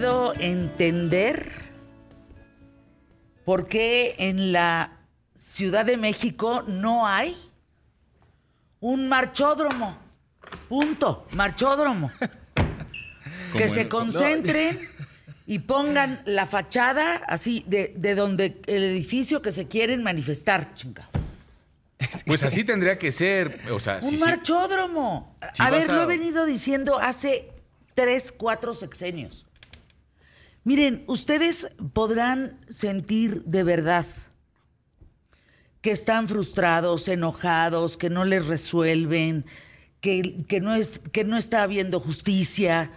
Puedo entender por qué en la Ciudad de México no hay un marchódromo. Punto. Marchódromo. que se concentren y pongan la fachada así de, de donde el edificio que se quieren manifestar, chinga. Pues así tendría que ser. O sea, Un sí, marchódromo. A ver, a- lo he venido diciendo hace tres, cuatro sexenios. Miren, ustedes podrán sentir de verdad que están frustrados, enojados, que no les resuelven, que, que no, es, que no está habiendo justicia,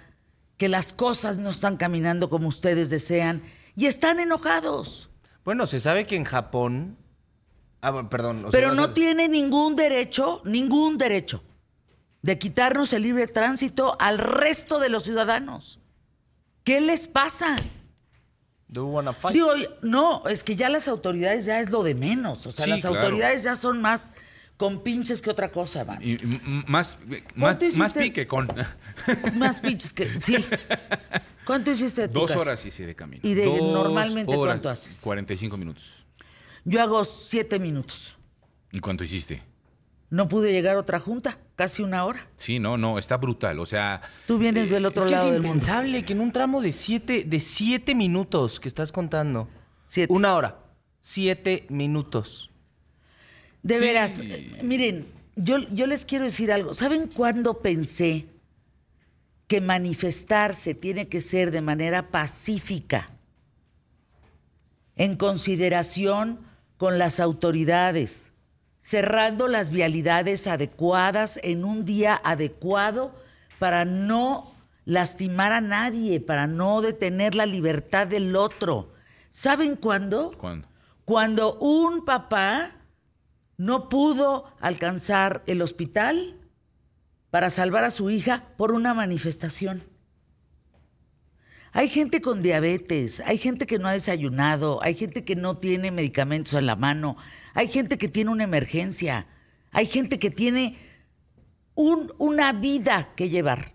que las cosas no están caminando como ustedes desean y están enojados. Bueno, se sabe que en Japón. Ah, perdón. o sea, Pero no a- tiene ningún derecho, ningún derecho de quitarnos el libre tránsito al resto de los ciudadanos. ¿Qué les pasa? Do you wanna fight? Digo, no, es que ya las autoridades ya es lo de menos. O sea, Sí, las claro. autoridades ya son más con pinches que otra cosa, man. Y, más, más, ¿Cuánto más pique con. Más pinches que. Sí. ¿Cuánto hiciste de tu Dos casa? horas hice de camino. ¿Y de Dos normalmente horas, cuánto haces? 45 minutos. Yo hago siete minutos. ¿Y cuánto hiciste? No pude llegar a otra junta, casi una hora. Sí, no, no, está brutal. O sea, Tú vienes del otro es que lado es del mundo. impensable que en un tramo de siete, de siete minutos que estás contando. Siete. Una hora. Siete minutos. De Sí. veras, eh, miren, yo, yo les quiero decir algo. ¿Saben cuándo pensé que manifestarse tiene que ser de manera pacífica? En consideración con las autoridades, cerrando las vialidades adecuadas en un día adecuado para no lastimar a nadie, para no detener la libertad del otro. ¿Saben cuándo? ¿cuándo? Cuando un papá no pudo alcanzar el hospital para salvar a su hija por una manifestación. Hay gente con diabetes, hay gente que no ha desayunado, hay gente que no tiene medicamentos en la mano, hay gente que tiene una emergencia, hay gente que tiene un- una vida que llevar.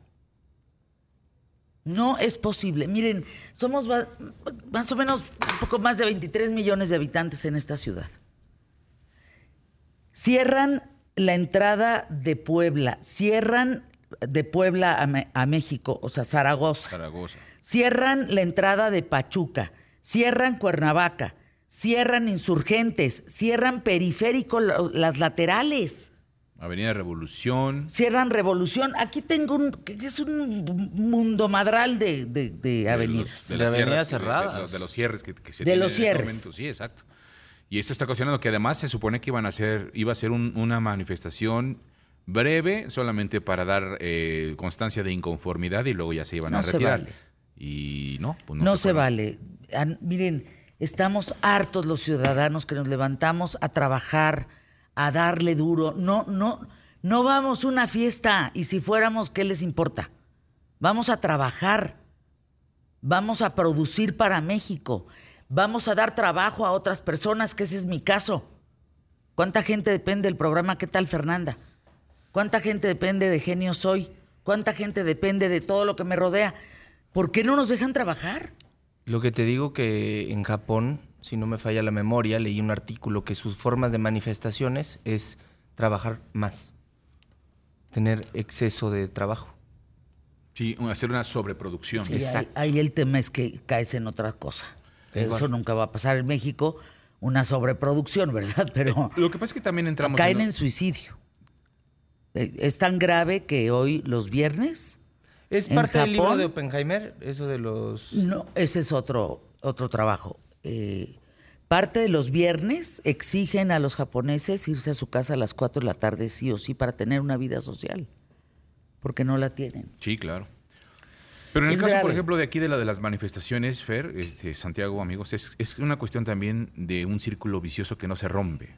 No es posible. Miren, somos más o menos un poco más de 23 millones de habitantes en esta ciudad. Cierran la entrada de Puebla, cierran de Puebla a, Me- a México, o sea, Zaragoza. Zaragoza. Cierran la entrada de Pachuca, cierran Cuernavaca, cierran Insurgentes, cierran Periférico, las laterales, Avenida Revolución. cierran Revolución. Aquí tengo un, que es un mundo madral de, de- de avenidas. De, De las avenidas cerradas. De, los- de los cierres que, que se De tienen los en este cierres. Sí, exacto. Y esto está ocasionando que además se supone que iban a hacer, iba a ser un- una manifestación breve, solamente para dar eh, constancia de inconformidad y luego ya se iban No a se retirar. vale. Y no, pues no, No, se, vale. Miren, estamos hartos los ciudadanos que nos levantamos a trabajar, a darle duro. No, no, no vamos a una fiesta y si fuéramos, ¿qué les importa? Vamos a trabajar, vamos a producir para México, vamos a dar trabajo a otras personas, que ese es mi caso. ¿Cuánta gente depende del programa ¿Qué tal Fernanda? ¿Cuánta gente depende de Genio Soy? ¿Cuánta gente depende de todo lo que me rodea? ¿Por qué no nos dejan trabajar? Lo que te digo que en Japón, si no me falla la memoria, leí un artículo que sus formas de manifestaciones es trabajar más. Tener exceso de trabajo. Sí, hacer una sobreproducción. Sí, Exacto. ahí el tema es que caes en otra cosa. Igual. Eso nunca va a pasar en México, una sobreproducción, ¿verdad? Pero Lo que pasa es que también entramos caen en- en suicidio. Es tan grave que hoy, los viernes, ¿Es En parte del libro de Oppenheimer? Eso de los... no, ese es otro, otro trabajo. Eh, parte de los viernes exigen a los japoneses irse a su casa a las 4 de la tarde, sí o sí, para tener una vida social. Porque no la tienen. Sí, claro. Pero en el Es caso, por ejemplo, de aquí de la de las manifestaciones, Fer, este, Santiago, amigos, es, es una cuestión también de un círculo vicioso que no se rompe.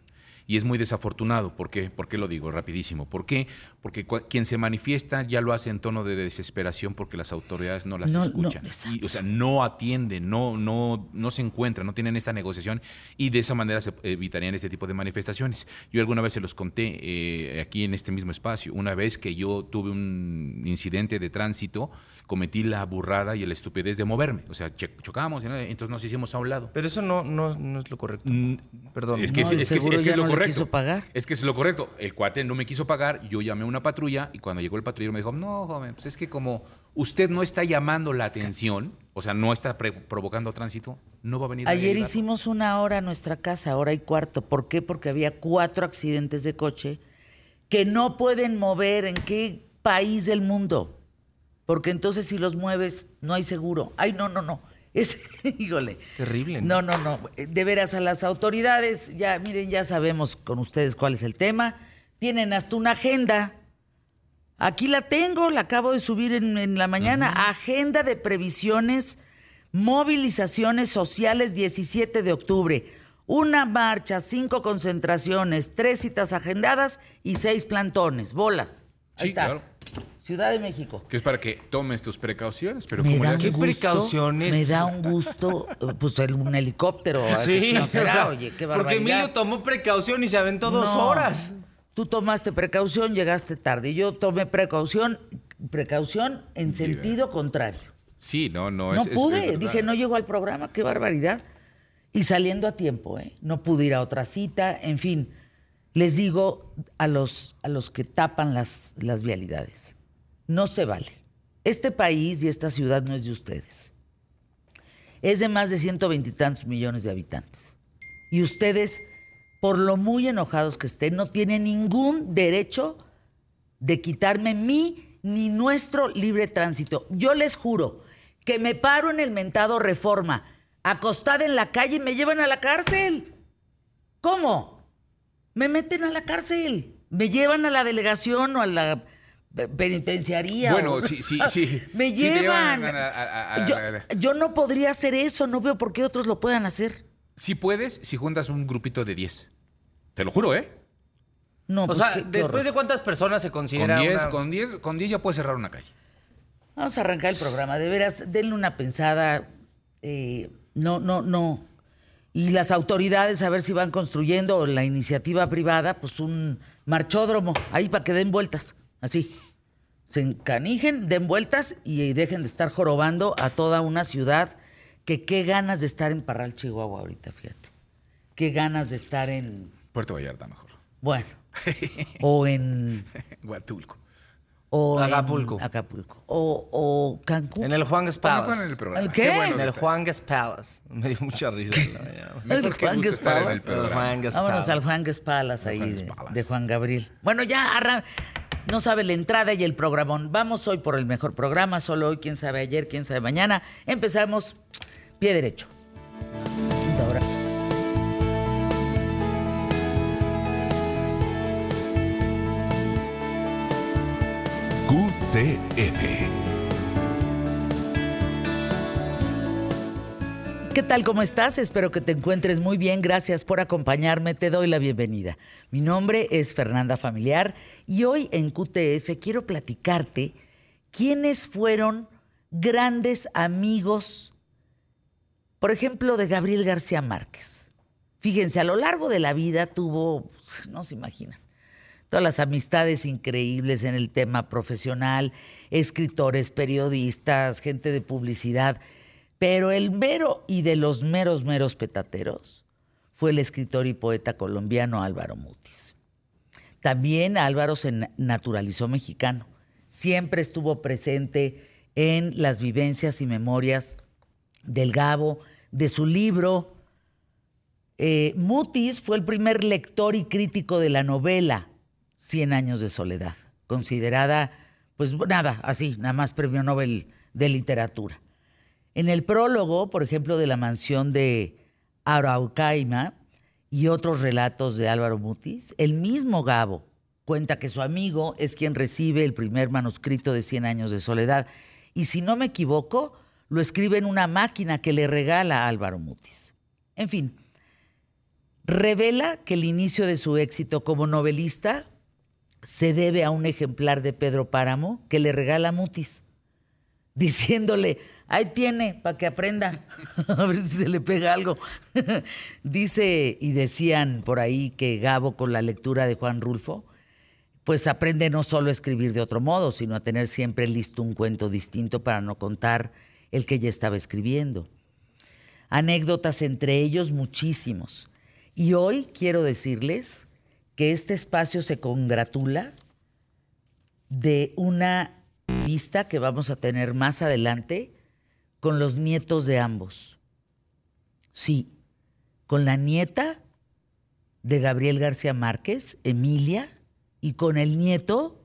Y es muy desafortunado. ¿Por qué? ¿Por qué lo digo? Rapidísimo. ¿Por qué? Porque quien se manifiesta ya lo hace en tono de desesperación porque las autoridades no las No, escuchan. Y, o sea, no atienden, no, no, no se encuentran, no tienen esta negociación y de esa manera se evitarían este tipo de manifestaciones. Yo alguna vez se los conté eh, aquí en este mismo espacio. Una vez que yo tuve un incidente de tránsito, cometí la burrada y la estupidez de moverme. O sea, che- chocamos, ¿no? entonces nos hicimos a un lado. Pero eso no, no, no es lo correcto. Mm, Perdón. Es que, No, es, que- es que lo no le correcto. quiso pagar. Es que es lo correcto. El cuate no me quiso pagar, yo llamé a una patrulla y cuando llegó el patrullero me dijo, no, joven, pues es que como usted no está llamando la atención, o sea, no está provocando tránsito, no va a venir Ayer ayudarlo". hicimos una hora a nuestra casa, hora y cuarto. ¿Por qué? Porque había cuatro accidentes de coche que no pueden mover en qué país del mundo. Porque entonces si los mueves, no hay seguro. Ay, no, no, no. Es, híjole. Terrible, No, ¿no? no, no. De veras, a las autoridades, ya, miren, ya sabemos con ustedes cuál es el tema. Tienen hasta una agenda. Aquí la tengo, la acabo de subir en, en la mañana. Agenda de previsiones, movilizaciones sociales 17 de octubre. Una marcha, cinco concentraciones, tres citas agendadas y seis plantones. Bolas. Ahí Sí, está. claro. Ciudad de México. Que es para que tomes tus precauciones, pero me ¿cómo precauciones? Me da un gusto, eh, pues el- un helicóptero. ¿a qué Sí, chino o será? sea, Oye, qué porque. Emilio tomó precaución y se aventó dos No. horas. Tú tomaste precaución, llegaste tarde. Yo tomé precaución, precaución en sentido contrario. Sí, no, no, No, es es pude, dije, no llego al programa, qué barbaridad. Y saliendo a tiempo, ¿eh? No pude ir a otra cita, en fin. Les digo a los, a los que tapan las, las vialidades, no se vale. Este país y esta ciudad no es de ustedes. Es de más de 120 y tantos millones de habitantes. Y ustedes, por lo muy enojados que estén, no tienen ningún derecho de quitarme mi ni nuestro libre tránsito. Yo les juro que me paro en el mentado reforma, acostada en la calle y me llevan a la cárcel. ¿Cómo? Me meten a la cárcel. Me llevan a la delegación o a la penitenciaría. Bueno, o- sí, sí, sí. Me Sí llevan. llevan a- a- a- a- yo, no podría hacer eso. No veo por qué otros lo puedan hacer. Si puedes, si juntas un grupito de 10. Te lo juro, ¿eh? No, O pues sea, qué- después horror. de cuántas personas se Con considera 10, una- con 10, con 10 ya puedes cerrar una calle. Vamos a arrancar el programa. De veras, denle una pensada. eh, no, no, no. Y las autoridades a ver si van construyendo la iniciativa privada, pues un marchódromo, ahí para que den vueltas, así. Se encanijen, den vueltas y dejen de estar jorobando a toda una ciudad que qué ganas de estar en Parral, Chihuahua ahorita, fíjate. Qué ganas de estar en, Puerto Vallarta mejor. bueno, o en... Huatulco. O en Acapulco. Acapulco. O, o Cancún. En el Juangas Ponlo Palace. en el programa. ¿El qué? bueno En el. Juangas Palace. Me dio mucha risa. El Juan el. Juangas Vámonos Palace. al Juan Palas ahí Juan de, Palace. de Juan Gabriel. Bueno, ya arran- no sabe la entrada y el programón. Vamos hoy por el mejor programa, solo hoy, quién sabe ayer, quién sabe mañana. Empezamos pie derecho. Quinta hora. QTF. ¿Qué tal? ¿Cómo estás? Espero que te encuentres muy bien. Gracias por acompañarme. Te doy la bienvenida. Mi nombre es Fernanda Familiar y hoy en QTF quiero platicarte quiénes fueron grandes amigos, por ejemplo, de Gabriel García Márquez. Fíjense, a lo largo de la vida tuvo, no se imaginan, todas las amistades increíbles en el tema profesional, escritores, periodistas, gente de publicidad. Pero el mero y de los meros, meros petateros fue el escritor y poeta colombiano Álvaro Mutis. También Álvaro se na- naturalizó mexicano. Siempre estuvo presente en las vivencias y memorias del Gabo, de su libro. Eh, Mutis fue el primer lector y crítico de la novela Cien años de soledad, considerada, pues nada, así, nada más premio Nobel de literatura. En el prólogo, por ejemplo, de la mansión de Araucaima y otros relatos de Álvaro Mutis, el mismo Gabo cuenta que su amigo es quien recibe el primer manuscrito de Cien años de soledad y si no me equivoco, lo escribe en una máquina que le regala a Álvaro Mutis. En fin, revela que el inicio de su éxito como novelista se debe a un ejemplar de Pedro Páramo que le regala Mutis, diciéndole, ahí tiene, para que aprenda, a ver si se le pega algo. Dice y decían por ahí que Gabo con la lectura de Juan Rulfo, pues aprende no solo a escribir de otro modo, sino a tener siempre listo un cuento distinto para no contar el que ya estaba escribiendo. Anécdotas entre ellos muchísimos. Y hoy quiero decirles que este espacio se congratula de una vista que vamos a tener más adelante con los nietos de ambos. Sí, con la nieta de Gabriel García Márquez, Emilia, y con el nieto,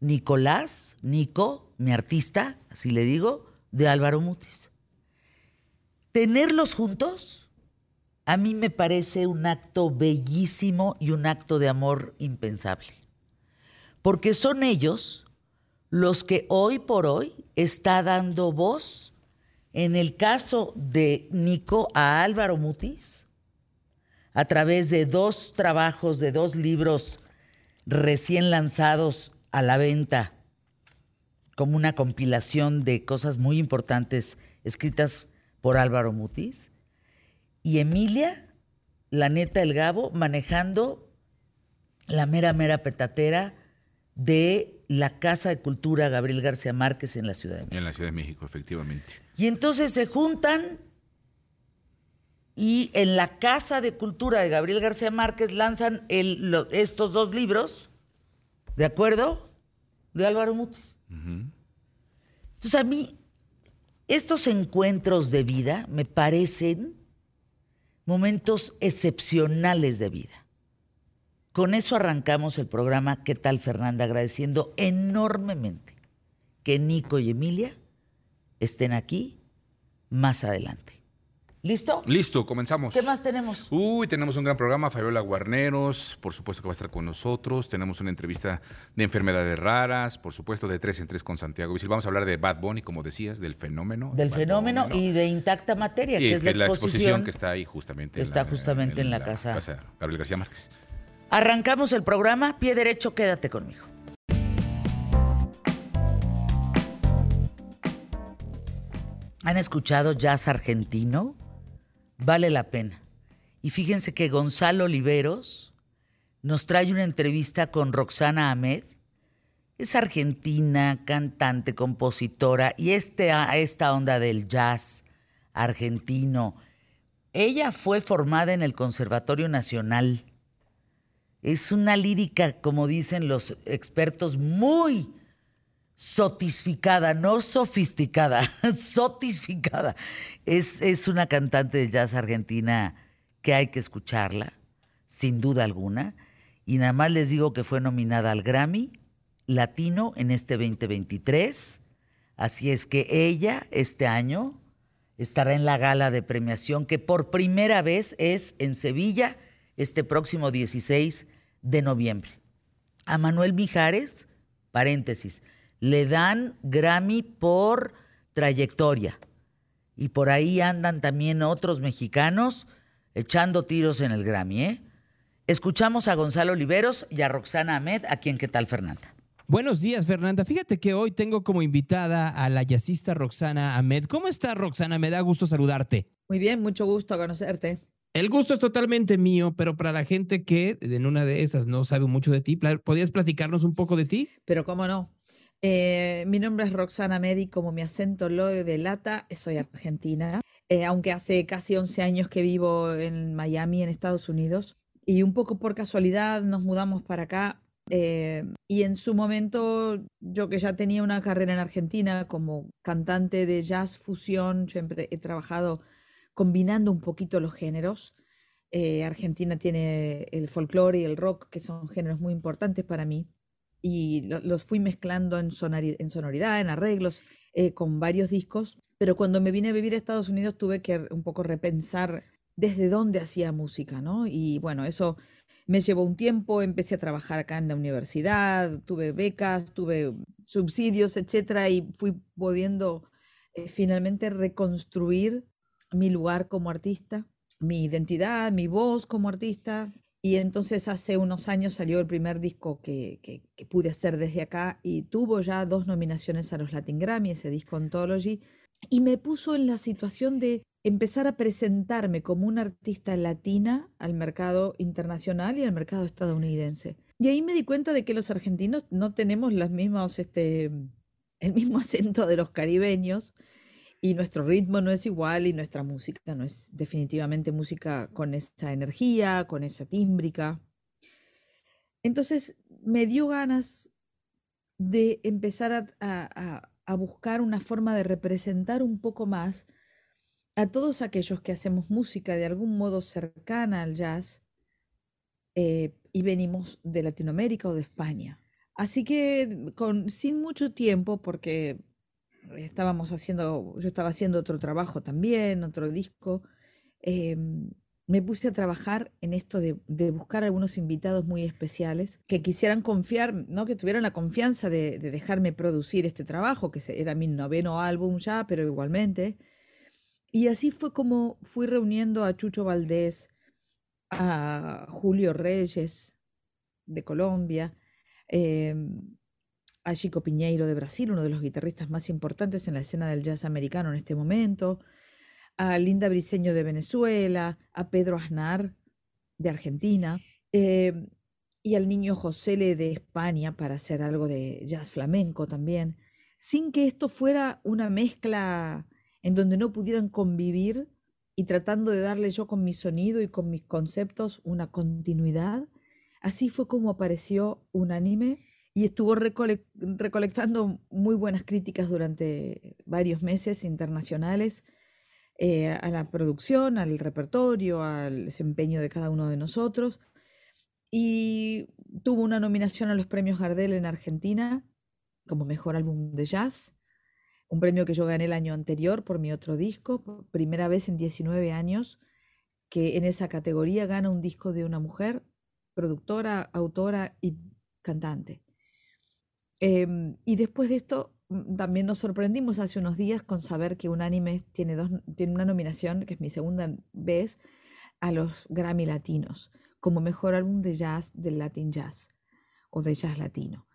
Nicolás, Nico, mi artista, así le digo, de Álvaro Mutis. Tenerlos juntos a mí me parece un acto bellísimo y un acto de amor impensable. Porque son ellos los que hoy por hoy está dando voz, en el caso de Nico, a Álvaro Mutis, a través de dos trabajos, de dos libros recién lanzados a la venta, como una compilación de cosas muy importantes escritas por Álvaro Mutis. Y Emilia, la neta del Gabo, manejando la mera, mera petatera de la Casa de Cultura Gabriel García Márquez en la Ciudad de México. En la Ciudad de México, efectivamente. Y entonces se juntan y en la Casa de Cultura de Gabriel García Márquez lanzan estos dos libros, ¿de acuerdo? De Álvaro Mutis. Entonces a mí estos encuentros de vida me parecen momentos excepcionales de vida. Con eso arrancamos el programa ¿Qué tal Fernanda? Agradeciendo enormemente que Nico y Emilia estén aquí más adelante. ¿Listo? Listo, comenzamos. ¿Qué más tenemos? Uy, tenemos un gran programa, Fabiola Guarneros, por supuesto que va a estar con nosotros. Tenemos una entrevista de enfermedades raras, por supuesto de tres en tres con Santiago Visil. Vamos a hablar de Bad Bunny, como decías, del fenómeno. Del fenómeno y de intacta materia, que es, la, exposición, que está ahí justamente. Está justamente en la, casa. casa Gabriel García Márquez. Arrancamos el programa, pie derecho, quédate conmigo. ¿Han escuchado jazz argentino? vale la pena. Y fíjense que Gonzalo Oliveros nos trae una entrevista con Roxana Ahmed. Es argentina, cantante, compositora y este, esta onda del jazz argentino. Ella fue formada en el Conservatorio Nacional. Es una lírica, como dicen los expertos, muy sotificada, no sofisticada, sotificada. Es, es una cantante de jazz argentina que hay que escucharla, sin duda alguna. Y nada más les digo que fue nominada al Grammy Latino en este 2023. Así es que ella este año estará en la gala de premiación que por primera vez es en Sevilla este próximo 16 de noviembre. A Manuel Mijares, paréntesis, le dan Grammy por trayectoria. Y por ahí andan también otros mexicanos echando tiros en el Grammy. ¿eh? Escuchamos a Gonzalo Oliveros y a Roxana Ahmed, a quien qué tal Fernanda. Buenos días, Fernanda. Fíjate que hoy tengo como invitada a la jazzista Roxana Ahmed. ¿Cómo estás, Roxana? Me da gusto saludarte. Muy bien, mucho gusto conocerte. El gusto es totalmente mío, pero para la gente que en una de esas no sabe mucho de ti, ¿podrías platicarnos un poco de ti? Pero cómo no. Eh, mi nombre es Roxana Medi, como mi acento lo delata, soy argentina, eh, aunque hace casi 11 años que vivo en Miami, en Estados Unidos, y un poco por casualidad nos mudamos para acá. Eh, y en su momento, yo que ya tenía una carrera en Argentina como cantante de jazz fusión, siempre he trabajado combinando un poquito los géneros. Argentina tiene el folclore y el rock, que son géneros muy importantes para mí y los fui mezclando en, en sonoridad, en arreglos, eh, con varios discos. Pero cuando me vine a vivir a Estados Unidos tuve que un poco repensar desde dónde hacía música, ¿no? Y bueno, eso me llevó un tiempo, empecé a trabajar acá en la universidad, tuve becas, tuve subsidios, etcétera, y fui pudiendo eh, finalmente reconstruir mi lugar como artista mi identidad, mi voz como artista. Y entonces hace unos años salió el primer disco que, que, pude hacer desde acá y tuvo ya dos nominaciones a los Latin Grammy, ese disco Anthology, y me puso en la situación de empezar a presentarme como una artista latina al mercado internacional y al mercado estadounidense. Y ahí me di cuenta de que los argentinos no tenemos este, el mismo acento de los caribeños y nuestro ritmo no es igual y nuestra música no es definitivamente música con esa energía, con esa tímbrica. Entonces me dio ganas de empezar a, buscar una forma de representar un poco más a todos aquellos que hacemos música de algún modo cercana al jazz eh, y venimos de Latinoamérica o de España. Así que con, sin mucho tiempo, porque estábamos haciendo, yo estaba haciendo otro trabajo también, otro disco, em, me puse a trabajar en esto de, buscar algunos invitados muy especiales que quisieran confiar, ¿no? que tuvieran la confianza de, dejarme producir este trabajo, que era mi noveno álbum ya, pero igualmente. Y así fue como fui reuniendo a Chucho Valdés, a Julio Reyes de Colombia, em, a Chico Piñeiro de Brasil, uno de los guitarristas más importantes en la escena del jazz americano en este momento, a Linda Briceño de Venezuela, a Pedro Aznar de Argentina, em, y al niño José Le de España para hacer algo de jazz flamenco también, sin que esto fuera una mezcla en donde no pudieran convivir y tratando de darle yo con mi sonido y con mis conceptos una continuidad. Así fue como apareció Unánime y estuvo recolectando muy buenas críticas durante varios meses internacionales eh, a la producción, al repertorio, al desempeño de cada uno de nosotros. Y tuvo una nominación a los premios Gardel en Argentina como mejor álbum de jazz un premio que yo gané el año anterior por mi otro disco, primera vez en 19 años que en esa categoría gana un disco de una mujer, productora, autora y cantante. Em, y después de esto, mm, también nos sorprendimos hace unos días con saber que Unánime tiene, dos, tiene una nominación, que es mi segunda vez, a los Grammy Latinos, como mejor álbum de jazz del Latin Jazz o de jazz latino.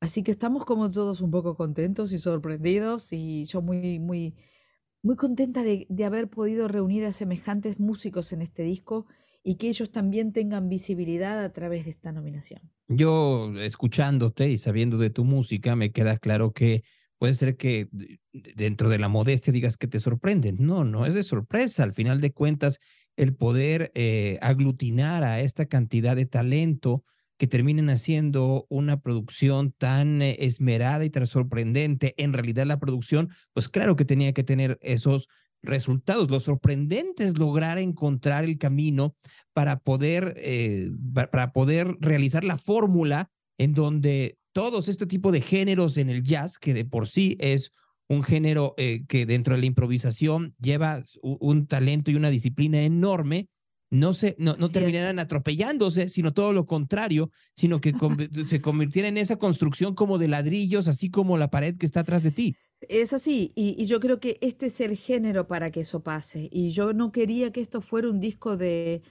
Así que estamos como todos un poco contentos y sorprendidos y yo muy, muy, muy contenta de, de, haber podido reunir a semejantes músicos en este disco y que ellos también tengan visibilidad a través de esta nominación. Yo, escuchándote y sabiendo de tu música, me queda claro que puede ser que dentro de la modestia digas que te sorprenden. No, no es de sorpresa. Al final de cuentas, el poder eh, aglutinar a esta cantidad de talento que terminen haciendo una producción tan eh, esmerada y tan sorprendente. En realidad la producción, pues claro que tenía que tener esos resultados. Lo sorprendente es lograr encontrar el camino para poder, eh, para poder realizar la fórmula en donde todos este tipo de géneros en el jazz, que de por sí es un género eh, que dentro de la improvisación lleva un talento y una disciplina enorme, no se, no, no terminaran atropellándose, sino todo lo contrario, sino que se convirtiera en esa construcción como de ladrillos, así como la pared que está atrás de ti. Es así, y, yo creo que este es el género para que eso pase. Y yo no quería que esto fuera un disco de,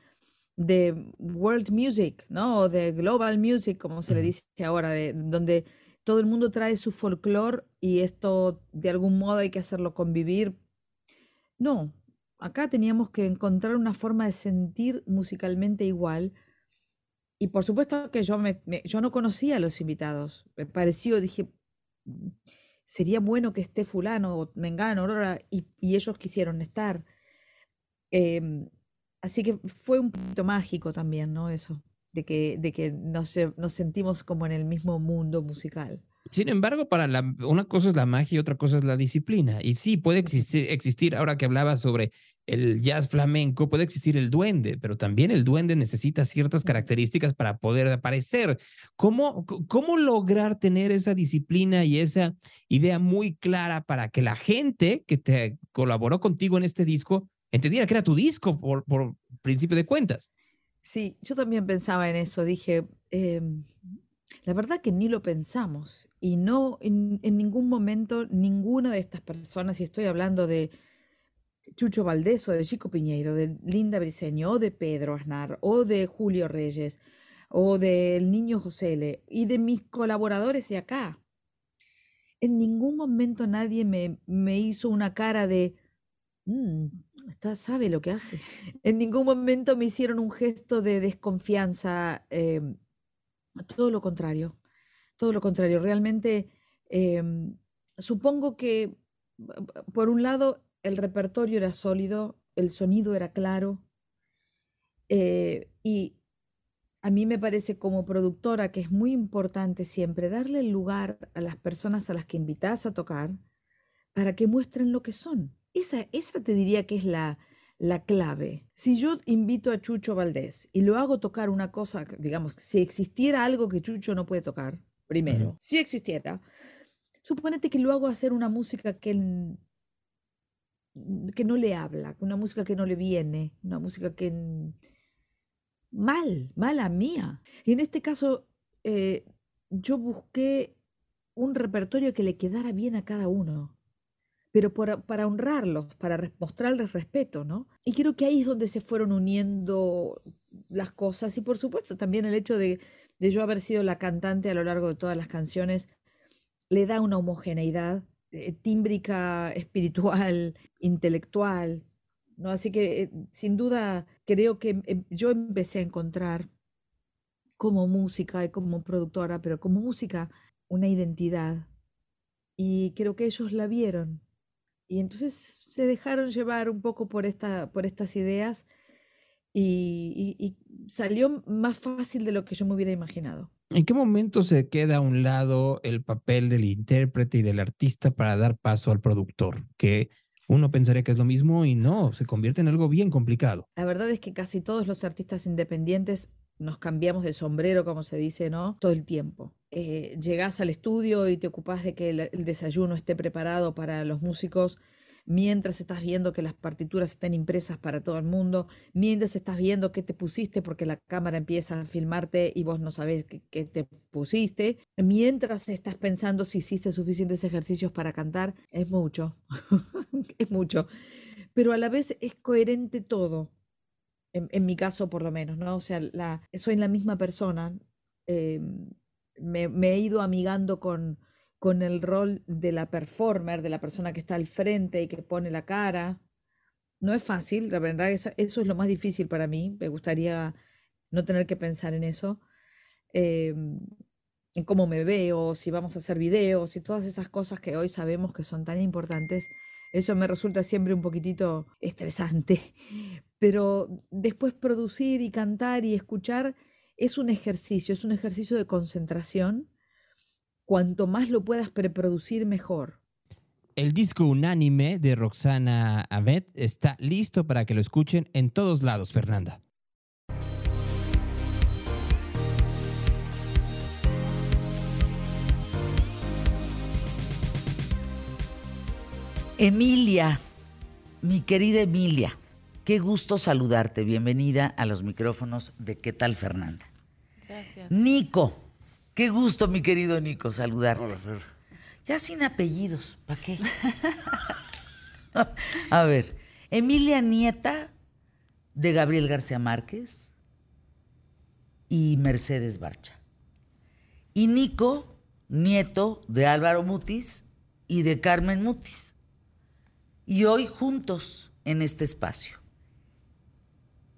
de world music, ¿no? O de global music, como se le dice ahora, de, donde todo el mundo trae su folclore y esto de algún modo hay que hacerlo convivir. No, acá teníamos que encontrar una forma de sentir musicalmente igual. Y por supuesto que yo, me, yo no conocía a los invitados. Me pareció, dije, sería bueno que esté fulano o mengano, y, y ellos quisieron estar. Em, así que fue un poquito mágico también, ¿no? Eso, de que, de que nos sentimos como en el mismo mundo musical. Sin embargo, para la, una cosa es la magia y otra cosa es la disciplina. Y sí, puede existir, existir, ahora que hablaba sobre el jazz flamenco, puede existir el duende, pero también el duende necesita ciertas características para poder aparecer. ¿Cómo, cómo lograr tener esa disciplina y esa idea muy clara para que la gente que te colaboró contigo en este disco entendiera que era tu disco por, por principio de cuentas? Sí, yo también pensaba en eso. Dije, em, la verdad que ni lo pensamos y no en, ningún momento ninguna de estas personas, y estoy hablando de Chucho Valdés o de Chico Piñeiro, de Linda Briceño o de Pedro Aznar o de Julio Reyes o del niño José y de mis colaboradores de acá. En ningún momento nadie me, me hizo una cara de, mm, está, sabe lo que hace. En ningún momento me hicieron un gesto de desconfianza, em, todo lo contrario, todo lo contrario. Realmente, em, supongo que, por un lado, el repertorio era sólido, el sonido era claro, eh, y a mí me parece como productora que es muy importante siempre darle el lugar a las personas a las que invitas a tocar para que muestren lo que son. Esa, esa te diría que es la, la clave. Si yo invito a Chucho Valdés y lo hago tocar una cosa, digamos, si existiera algo que Chucho no puede tocar, primero, si existiera, suponete que lo hago hacer una música que, que no le habla, una música que no le viene, una música que mal, mala mía. Y en este caso, eh, yo busqué un repertorio que le quedara bien a cada uno, pero para honrarlos, para mostrarles respeto, ¿no? Y creo que ahí es donde se fueron uniendo las cosas y por supuesto también el hecho de, de yo haber sido la cantante a lo largo de todas las canciones le da una homogeneidad eh, tímbrica, espiritual, intelectual, ¿no? Así que eh, sin duda creo que em, yo empecé a encontrar como música y como productora, pero como música, una identidad. Y creo que ellos la vieron. Y entonces se dejaron llevar un poco por, esta, por estas ideas y, y salió más fácil de lo que yo me hubiera imaginado. ¿En qué momento se queda a un lado el papel del intérprete y del artista para dar paso al productor? Que uno pensaría que es lo mismo y no, se convierte en algo bien complicado. La verdad es que casi todos los artistas independientes nos cambiamos de sombrero, como se dice, ¿no? Todo el tiempo. Eh, llegás al estudio y te ocupas de que el desayuno esté preparado para los músicos mientras estás viendo que las partituras estén impresas para todo el mundo, mientras estás viendo qué te pusiste porque la cámara empieza a filmarte y vos no sabes qué, te pusiste, mientras estás pensando si hiciste suficientes ejercicios para cantar, es mucho, es mucho. Pero a la vez es coherente todo, en, mi caso por lo menos, ¿no? O sea, la, soy la misma persona, em, me he ido amigando con con el rol de la performer, de la persona que está al frente y que pone la cara. No es fácil, la verdad, eso es lo más difícil para mí. Me gustaría no tener que pensar en eso, em, en cómo me veo, si vamos a hacer videos y todas esas cosas que hoy sabemos que son tan importantes. Eso me resulta siempre un poquitito estresante. Pero después producir y cantar y escuchar es un ejercicio, es un ejercicio de concentración cuanto más lo puedas preproducir, mejor. El disco Unánime de Roxana Abed está listo para que lo escuchen en todos lados, Fernanda. Emilia, mi querida Emilia, qué gusto saludarte. Bienvenida a los micrófonos de ¿Qué tal, Fernanda? Gracias. Nico, Qué gusto, mi querido Nico, saludarte. Hola, Fer. Ya sin apellidos, ¿para qué? A ver, Emilia Nieta de Gabriel García Márquez y Mercedes Barcha. Y Nico, nieto de Álvaro Mutis y de Carmen Mutis. Y hoy juntos en este espacio.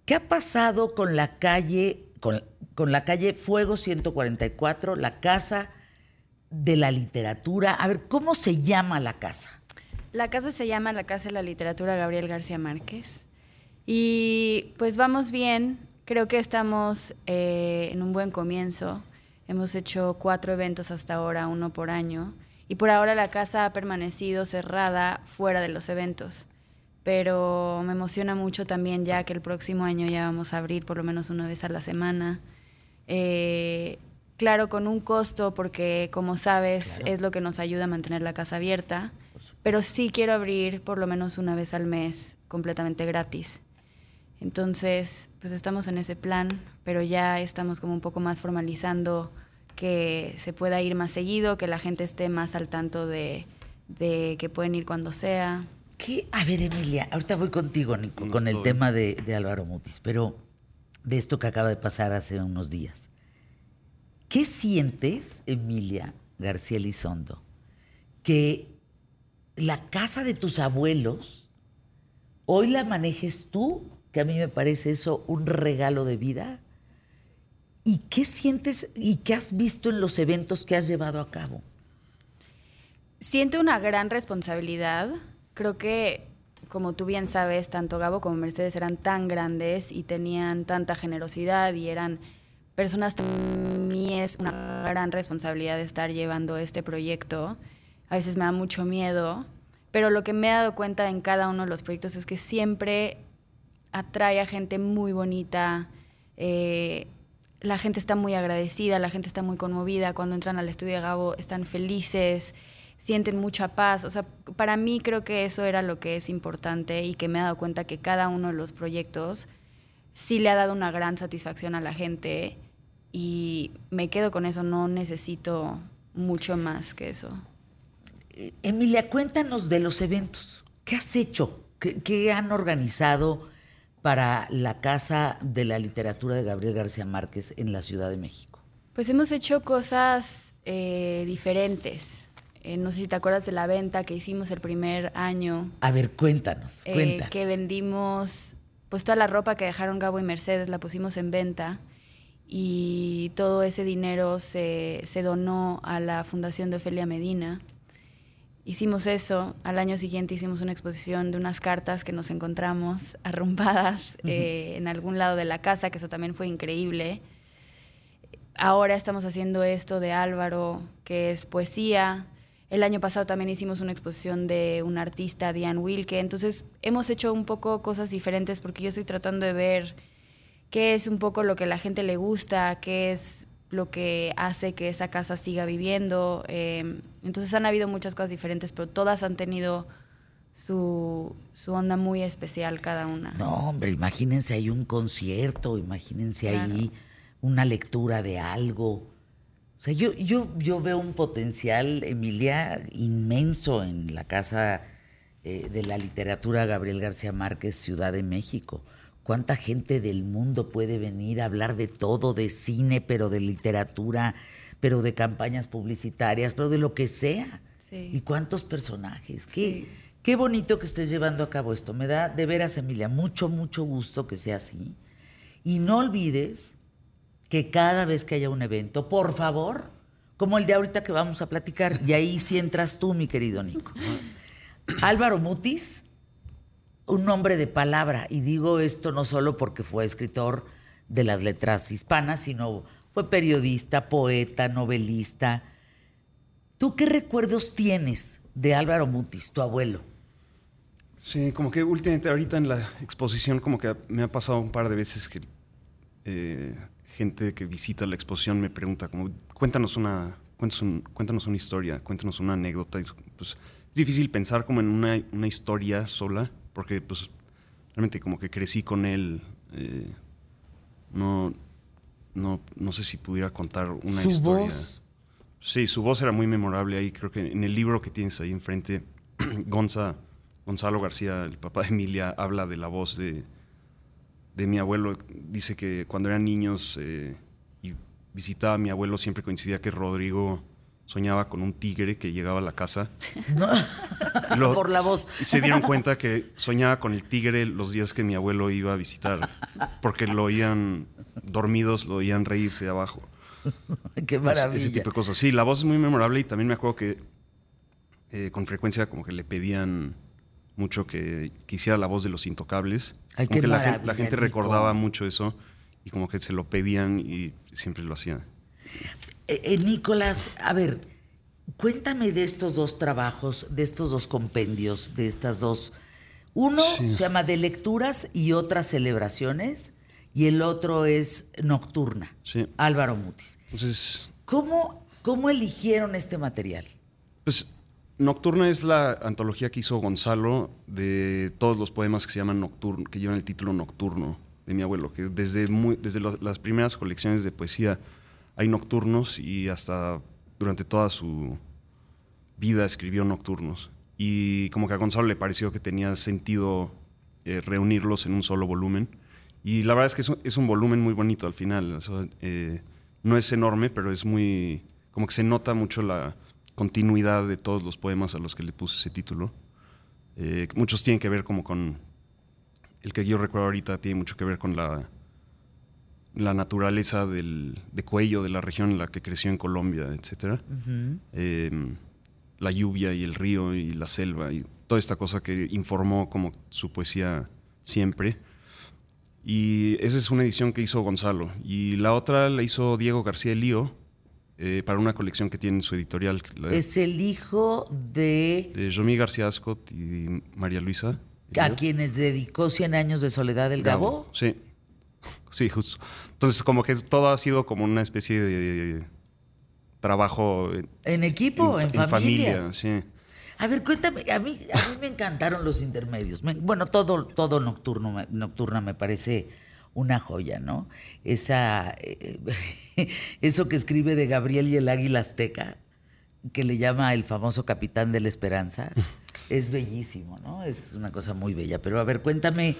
¿Qué ha pasado con la calle, con, la calle Fuego 144, la Casa de la Literatura. A ver, ¿cómo se llama la casa? La casa se llama la Casa de la Literatura Gabriel García Márquez. Y pues vamos bien, creo que estamos eh, en un buen comienzo. Hemos hecho cuatro eventos hasta ahora, uno por año. Y por ahora la casa ha permanecido cerrada fuera de los eventos. Pero me emociona mucho también ya que el próximo año ya vamos a abrir por lo menos una vez a la semana. Eh, claro, con un costo, porque como sabes, es lo que nos ayuda a mantener la casa abierta, pero sí quiero abrir por lo menos una vez al mes, completamente gratis. Entonces, pues estamos en ese plan, pero ya estamos como un poco más formalizando que se pueda ir más seguido, que la gente esté más al tanto de, de que pueden ir cuando sea, ¿Qué? A ver, Emilia, ahorita voy contigo, Nico, ¿Cómo con el tema de, de Álvaro Mutis, pero de esto que acaba de pasar hace unos días. ¿Qué sientes, Emilia García Elizondo, que la casa de tus abuelos hoy la manejes tú, que a mí me parece eso un regalo de vida? ¿Y qué sientes y qué has visto en los eventos que has llevado a cabo? Siento una gran responsabilidad. Creo que, como tú bien sabes, tanto Gabo como Mercedes eran tan grandes y tenían tanta generosidad y eran personas a mí es una gran responsabilidad estar llevando este proyecto. A veces me da mucho miedo, pero lo que me he dado cuenta en cada uno de los proyectos es que siempre atrae a gente muy bonita. eh, la gente está muy agradecida, la gente está muy conmovida. Cuando entran al estudio de Gabo están felices, sienten mucha paz. O sea, para mí creo que eso era lo que es importante y que me he dado cuenta que cada uno de los proyectos sí le ha dado una gran satisfacción a la gente y me quedo con eso, no necesito mucho más que eso. Eh, Emilia, cuéntanos de los eventos. ¿Qué has hecho? ¿Qué, qué han organizado para la Casa de la Literatura de Gabriel García Márquez en la Ciudad de México? Pues hemos hecho cosas eh, diferentes. Eh, no sé si te acuerdas de la venta que hicimos el primer año. A ver, cuéntanos, eh, cuéntanos. que vendimos, pues toda la ropa que dejaron Gabo y Mercedes la pusimos en venta y todo ese dinero se, se donó a la Fundación de Ofelia Medina. Hicimos eso, al año siguiente hicimos una exposición de unas cartas que nos encontramos arrumbadas eh, en algún lado de la casa, que eso también fue increíble. Ahora estamos haciendo esto de Álvaro, que es poesía. El año pasado también hicimos una exposición de un artista, Diane Wilke. Entonces hemos hecho un poco cosas diferentes porque yo estoy tratando de ver qué es un poco lo que a la gente le gusta, qué es lo que hace que esa casa siga viviendo. Eh, entonces han habido muchas cosas diferentes, pero todas han tenido su, su onda muy especial cada una. No, hombre, imagínense ahí un concierto, imagínense ahí una lectura de algo. O sea, yo, yo, yo veo un potencial, Emilia, inmenso en la Casa eh, de la Literatura Gabriel García Márquez, Ciudad de México. ¿Cuánta gente del mundo puede venir a hablar de todo, de cine, pero de literatura, pero de campañas publicitarias, pero de lo que sea? Sí. ¿Y cuántos personajes? Qué, qué bonito que estés llevando a cabo esto. Me da de veras, Emilia, mucho, mucho gusto que sea así. Y no olvides que cada vez que haya un evento, por favor, como el de ahorita que vamos a platicar, y ahí sí entras tú, mi querido Nico. Álvaro Mutis, un hombre de palabra, y digo esto no solo porque fue escritor de las letras hispanas, sino fue periodista, poeta, novelista. ¿Tú qué recuerdos tienes de Álvaro Mutis, tu abuelo? Sí, como que últimamente ahorita en la exposición como que me ha pasado un par de veces que eh, gente que visita la exposición me pregunta como cuéntanos una cuéntanos, un- cuéntanos una historia, cuéntanos una anécdota. Y, pues, es difícil pensar como en una, una historia sola porque pues realmente como que crecí con él. eh, no, no, no sé si pudiera contar una Su historia. voz. Sí, su voz era muy memorable ahí. Creo que en el libro que tienes ahí enfrente, Gonza, Gonzalo García, el papá de Emilia, habla de la voz de, de mi abuelo. Dice que cuando eran niños eh, y visitaba a mi abuelo, siempre coincidía que Rodrigo soñaba con un tigre que llegaba a la casa. Y luego Por la voz. Se, se dieron cuenta que soñaba con el tigre los días que mi abuelo iba a visitar, porque lo oían dormidos, lo oían reírse abajo. Qué Entonces, maravilla. Ese tipo de cosas. Sí, la voz es muy memorable y también me acuerdo que eh, con frecuencia como que le pedían mucho que, que hiciera la voz de los intocables. Ay, como que la, la gente recordaba mucho eso y como que se lo pedían y siempre lo hacía. Eh, eh, Nicolás, a ver, cuéntame de estos dos trabajos, de estos dos compendios, de estas dos. Uno Sí. se llama de lecturas y otras celebraciones, y el otro es Nocturna. Sí. Álvaro Mutis. Entonces, ¿Cómo, ¿Cómo eligieron este material? pues Nocturna es la antología que hizo Gonzalo de todos los poemas que se llaman Nocturno, que llevan el título Nocturno de mi abuelo, que desde, desde las primeras colecciones de poesía hay nocturnos y hasta durante toda su vida escribió nocturnos. y como que a Gonzalo le pareció que tenía sentido eh, reunirlos en un solo volumen. Y la verdad es que es un, volumen muy bonito al final. eh, no es enorme, pero es muy... como que se nota mucho la continuidad de todos los poemas a los que le puse ese título. Eh, muchos tienen que ver como con... El que yo recuerdo ahorita tiene mucho que ver con la, la naturaleza del, de Cuello, de la región en la que creció en Colombia, etc. la lluvia y el río y la selva y toda esta cosa que informó como su poesía siempre. Y esa es una edición que hizo Gonzalo. Y la otra la hizo Diego García Lío eh, para una colección que tiene en su editorial. Es el hijo de de Jomí García Ascot y María Luisa. a quienes dedicó 100 años de soledad del Gabo. Sí. Sí, justo. Entonces, como que todo ha sido como una especie de trabajo en, En equipo, en, en familia. sí. A ver, cuéntame, a mí, a mí me encantaron los intermedios. Me- bueno, todo, todo nocturno, nocturna me parece una joya, ¿no? Esa, eh, eso que escribe de Gabriel y el Águila Azteca, que le llama el famoso capitán de la esperanza, es bellísimo, ¿no? Es una cosa muy bella. Pero a ver, cuéntame,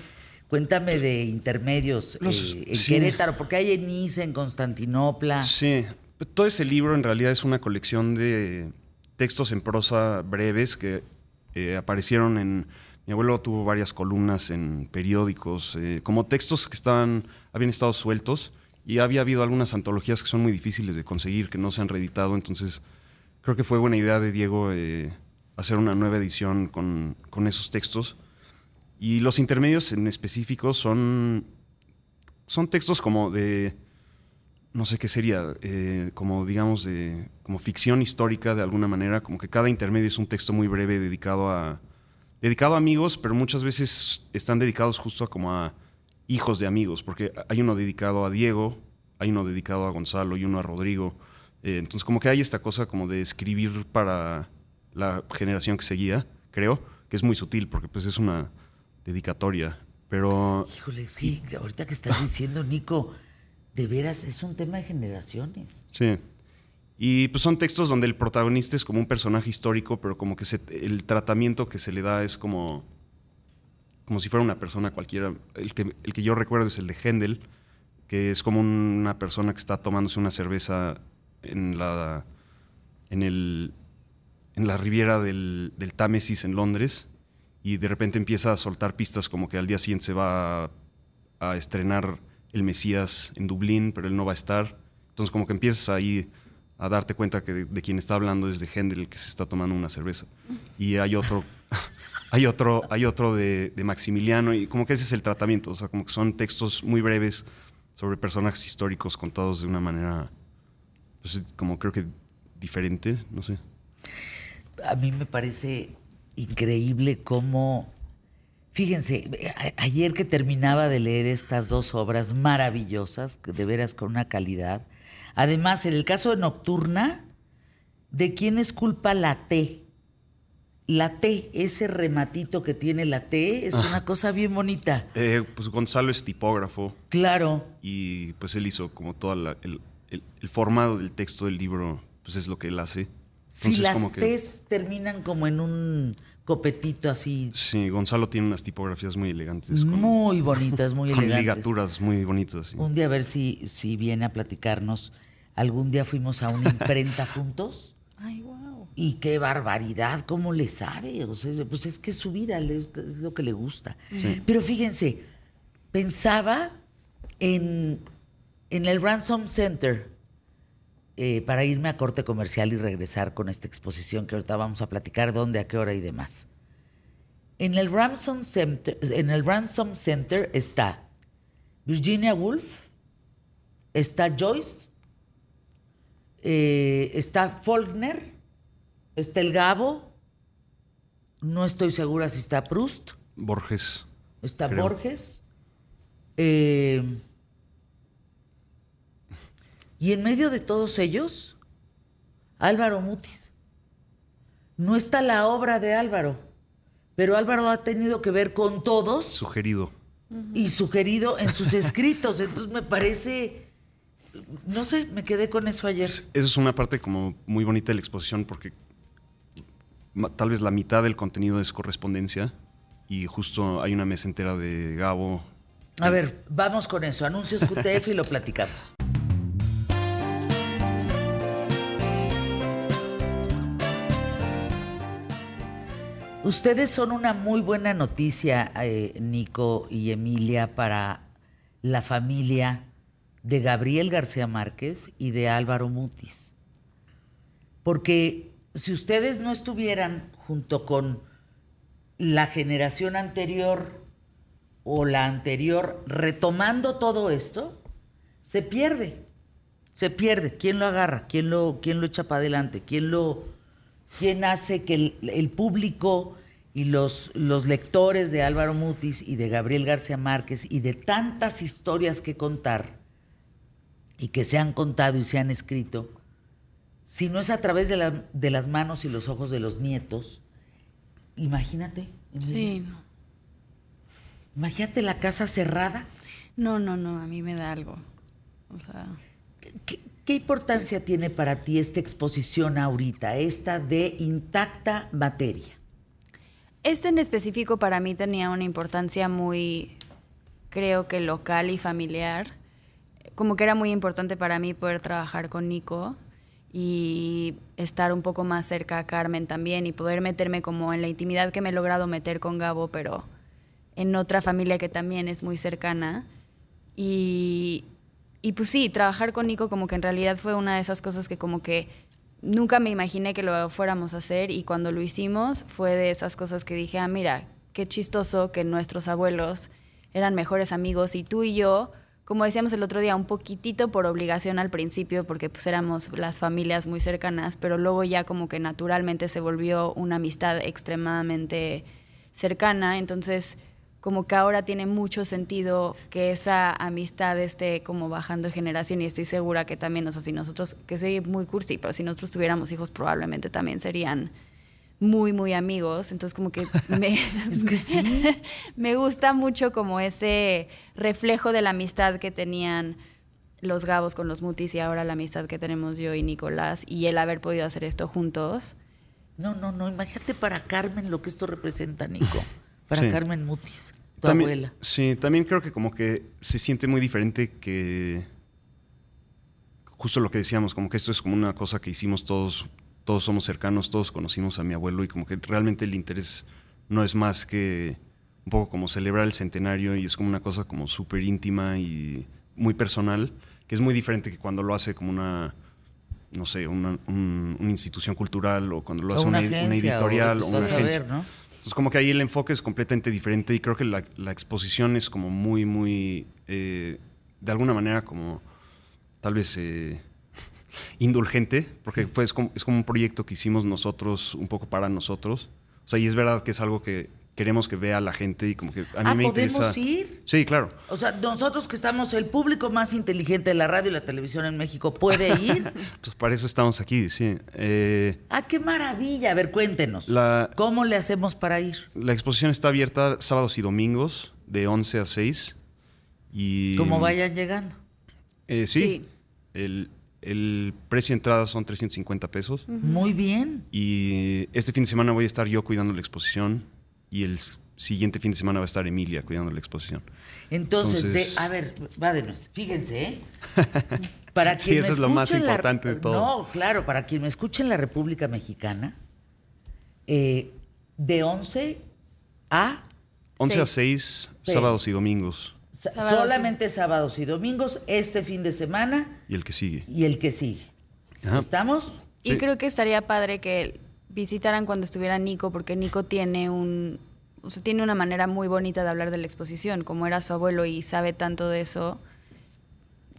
cuéntame de intermedios Los- eh, en sí. Querétaro, porque hay en Niza, en Constantinopla. Sí, todo ese libro en realidad es una colección de textos en prosa breves que eh, aparecieron en... Mi abuelo tuvo varias columnas en periódicos, eh, como textos que estaban, habían estado sueltos y había habido algunas antologías que son muy difíciles de conseguir, que no se han reeditado, entonces creo que fue buena idea de Diego eh, hacer una nueva edición con, con esos textos. Y los intermedios en específico son, son textos como de no sé qué sería, eh, como digamos, de, como ficción histórica de alguna manera, como que cada intermedio es un texto muy breve dedicado a, dedicado a amigos, pero muchas veces están dedicados justo a como a hijos de amigos, porque hay uno dedicado a Diego, hay uno dedicado a Gonzalo y uno a Rodrigo. Eh, entonces como que hay esta cosa como de escribir para la generación que seguía, creo, que es muy sutil, porque pues es una dedicatoria, pero... Híjole, es que ahorita que estás diciendo, Nico, de veras es un tema de generaciones. Sí. Y pues son textos donde el protagonista es como un personaje histórico, pero como que se- el tratamiento que se le da es como, como si fuera una persona cualquiera. El que, el que yo recuerdo es el de Händel, que es como un- una persona que está tomándose una cerveza en la, en el, en la riviera del, del Támesis en Londres y de repente empieza a soltar pistas como que al día siguiente se va a estrenar El Mesías en Dublín, pero él no va a estar. Entonces como que empiezas ahí a darte cuenta que de, de quien está hablando es de Händel, el que se está tomando una cerveza. Y hay otro, hay otro, hay otro de, Maximiliano, y como que ese es el tratamiento. O sea, como que son textos muy breves sobre personajes históricos contados de una manera, pues, como creo que diferente, no sé. A mí me parece increíble cómo... Fíjense, ayer que terminaba de leer estas dos obras maravillosas, de veras con una calidad. Además, en el caso de Nocturna, ¿de quién es culpa la T? La T, ese rematito que tiene la T, es una cosa bien bonita. Eh, pues Gonzalo es tipógrafo Claro. y pues él hizo como todo el, el- el formado del texto del libro, pues es lo que él hace. Si Entonces, las como que- T's terminan como en un copetito así, Sí, Gonzalo tiene unas tipografías muy elegantes. Con, muy bonitas, muy con elegantes. ligaturas muy bonitas. sí. Un día a ver si, si viene a platicarnos. Algún día fuimos a una imprenta juntos Ay, wow. y qué barbaridad, cómo le sabe. O sea, pues es que es su vida, es, es lo que le gusta. Pero fíjense, pensaba en, en el Ransom Center eh, para irme a corte comercial y regresar con esta exposición que ahorita vamos a platicar dónde, a qué hora y demás. En el Ransom Center, en el Ransom Center está Virginia Woolf, está Joyce, eh, está Faulkner, está el Gabo, no estoy segura si está Proust, Borges. está Creo. Borges. eh, y en medio de todos ellos, Álvaro Mutis. No está la obra de Álvaro, pero Álvaro ha tenido que ver con todos Sugerido. y sugerido en sus escritos. Entonces me parece, no sé, me quedé con eso ayer. Esa es una parte como muy bonita de la exposición porque tal vez la mitad del contenido es correspondencia y justo hay una mesa entera de Gabo. A ver, vamos con eso. Anuncios QTF y lo platicamos. Ustedes son una muy buena noticia, eh, Nico y Emilia, para la familia de Gabriel García Márquez y de Álvaro Mutis. Porque si ustedes no estuvieran junto con la generación anterior o la anterior retomando todo esto, se pierde. Se pierde. ¿Quién lo agarra? ¿Quién lo, quién lo echa para adelante? ¿Quién lo quién hace que el, el público y los, los lectores de Álvaro Mutis y de Gabriel García Márquez y de tantas historias que contar y que se han contado y se han escrito, si no es a través de, la- de las manos y los ojos de los nietos, imagínate. Sí, no. Imagínate la casa cerrada. No, no, no, a mí me da algo. O sea, ¿Qué, importancia tiene para ti esta exposición ahorita, esta de intacta materia? este en específico para mí tenía una importancia muy, creo que local y familiar. Como que era muy importante para mí poder trabajar con Nico y estar un poco más cerca a Carmen también y poder meterme como en la intimidad que me he logrado meter con Gabo, pero en otra familia que también es muy cercana. Y, y pues sí, trabajar con Nico como que en realidad fue una de esas cosas que como que nunca me imaginé que lo fuéramos a hacer y cuando lo hicimos fue de esas cosas que dije, ah, mira, qué chistoso que nuestros abuelos eran mejores amigos y tú y yo, como decíamos el otro día, un poquitito por obligación al principio porque pues éramos las familias muy cercanas, pero luego ya como que naturalmente se volvió una amistad extremadamente cercana, entonces como que ahora tiene mucho sentido que esa amistad esté como bajando de generación y estoy segura que también, o sea, si nosotros, que soy muy cursi, pero si nosotros tuviéramos hijos probablemente también serían muy, muy amigos, entonces como que me, Es que sí. me gusta mucho como ese reflejo de la amistad que tenían los Gabos con los Mutis y ahora la amistad que tenemos yo y Nicolás y el haber podido hacer esto juntos. No, no, no. Imagínate para Carmen lo que esto representa, Nico. Para Sí. Carmen Mutis, tu También- abuela. Sí, también creo que como que se siente muy diferente que justo lo que decíamos, como que esto es como una cosa que hicimos todos, todos somos cercanos, todos conocimos a mi abuelo y como que realmente el interés no es más que un poco como celebrar el centenario y es como una cosa como súper íntima y muy personal, que es muy diferente que cuando lo hace como una, no sé, una, un- una institución cultural o cuando lo O hace una una, una agencia, o editorial o que una agencia. ver, ¿no? Entonces, como que ahí el enfoque es completamente diferente y creo que la, exposición es como muy, muy, eh, de alguna manera como tal vez eh, indulgente, porque fue, es, como, es como un proyecto que hicimos nosotros, un poco para nosotros. O sea, y es verdad que es algo que queremos que vea la gente y como que a mí Ah, me ¿podemos interesa... ir? Sí, claro. O sea, nosotros que estamos, el público más inteligente de la radio y la televisión en México, ¿puede ir? Pues para eso estamos aquí, sí. Eh, ¡Ah, qué maravilla! A ver, cuéntenos. La- ¿Cómo le hacemos para ir? la exposición está abierta sábados y domingos de 11 a 6. Y, Como vayan llegando. Eh, sí. Sí. El, el precio de entrada son 350 pesos. Muy bien. Y este fin de semana voy a estar yo cuidando la exposición. Y el siguiente fin de semana va a estar Emilia cuidando la exposición. Entonces, Entonces- de, a ver, va de nuez. Fíjense, ¿eh? Para Sí, quien eso me es lo más la- importante de todo. No, claro, para quien me escuche en la República Mexicana, eh, de 11 a 11 a Seis. 6, Sí. sábados y domingos. Sábados, solamente sábados y domingos, este fin de semana Y el que sigue. y el que sigue. Ajá. ¿Estamos? Y Sí. creo que estaría padre que visitaran cuando estuviera Nico, porque Nico tiene un, o sea, tiene una manera muy bonita de hablar de la exposición, como era su abuelo y sabe tanto de eso.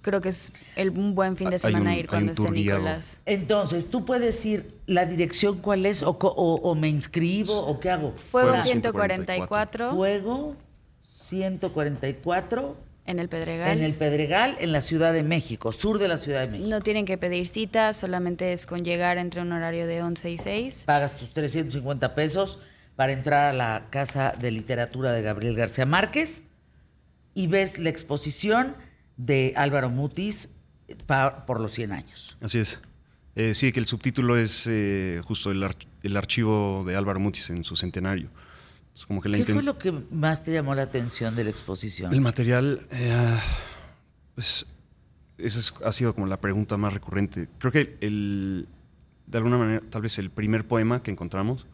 Creo que es el, un buen fin de semana un- ir cuando esté. Nicolás. Entonces, tú puedes ir, la dirección cuál es, o- o me inscribo, o qué hago. Fuego Fuego 144 Fuego 144 en el Pedregal. en el Pedregal, en la Ciudad de México, sur de la Ciudad de México. No tienen que pedir cita, solamente es con llegar entre un horario de 11 y 6. Pagas tus 350 pesos para entrar a la Casa de Literatura de Gabriel García Márquez y ves la exposición de Álvaro Mutis pa- por los 100 años. Así es. Eh, sí, que el subtítulo es eh, justo el, arch- el archivo de Álvaro Mutis en su centenario. Como que ¿Qué fue lo que más te llamó la atención de la exposición? El material, eh, pues, esa es- ha sido como la pregunta más recurrente. Creo que el, de alguna manera, tal vez el primer poema que encontramos.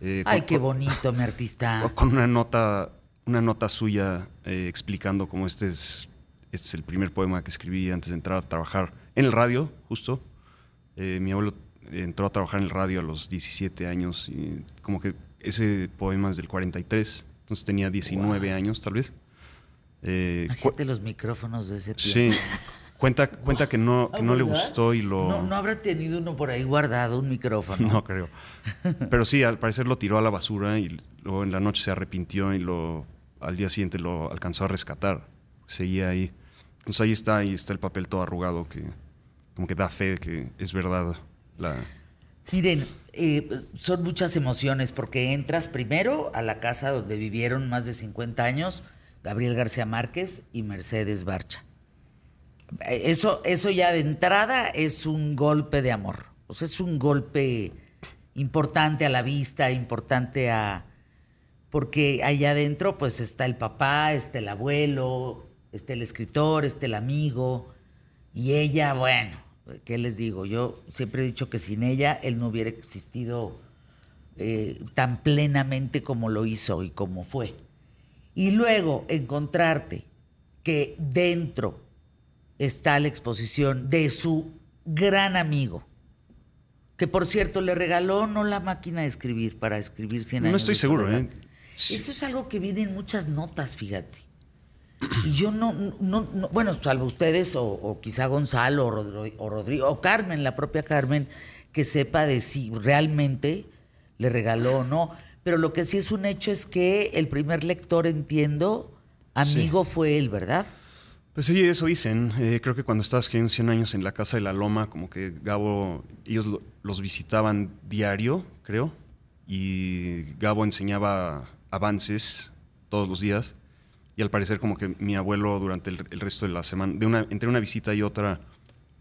eh, Ay, con- qué bonito, mi artista. Con una nota, una nota suya eh, explicando cómo este es, este es el primer poema que escribí antes de entrar a trabajar en el radio, justo. Mi abuelo entró a trabajar en el radio a los 17 años y como que ese poema es del 43, entonces tenía 19 años tal vez. Eh, Imagínate los micrófonos de ese tiempo. sí, cuenta, cuenta que no, que no le gustó y lo... No, no habrá tenido uno por ahí guardado, un micrófono. No creo. Pero sí, al parecer lo tiró a la basura y luego en la noche se arrepintió y lo al día siguiente lo alcanzó a rescatar. Seguía ahí. Entonces ahí está, ahí está el papel todo arrugado que como que da fe de que es verdad la Miren, eh, son muchas emociones porque entras primero a la casa donde vivieron más de 50 años Gabriel García Márquez y Mercedes Barcha. Eh, Eso, eso ya de entrada es un golpe de amor. O sea, es un golpe importante a la vista, importante a... Porque allá adentro pues está el papá, está el abuelo, está el escritor, está el amigo. Y ella, bueno, ¿qué les digo? Yo siempre he dicho que sin ella él no hubiera existido eh, tan plenamente como lo hizo y como fue. Y luego encontrarte que dentro está la exposición de su gran amigo, que por cierto le regaló no la máquina de escribir para escribir 100 años. No estoy seguro. ¿eh? Eso es algo que viene en muchas notas, fíjate. Y yo no, no, no- bueno, salvo ustedes o, o quizá Gonzalo o, Rodri- o Rodrigo o Carmen, la propia Carmen, que sepa de si realmente le regaló o no. Pero lo que sí es un hecho es que el primer lector, entiendo, amigo fue él, ¿verdad? Pues sí, eso dicen. Eh, creo que cuando estabas escribiendo 100 años en la Casa de la Loma, como que Gabo, ellos lo- los visitaban diario, creo, y Gabo enseñaba avances todos los días. Y al parecer como que mi abuelo durante el, el resto de la semana, de una, entre una visita y otra,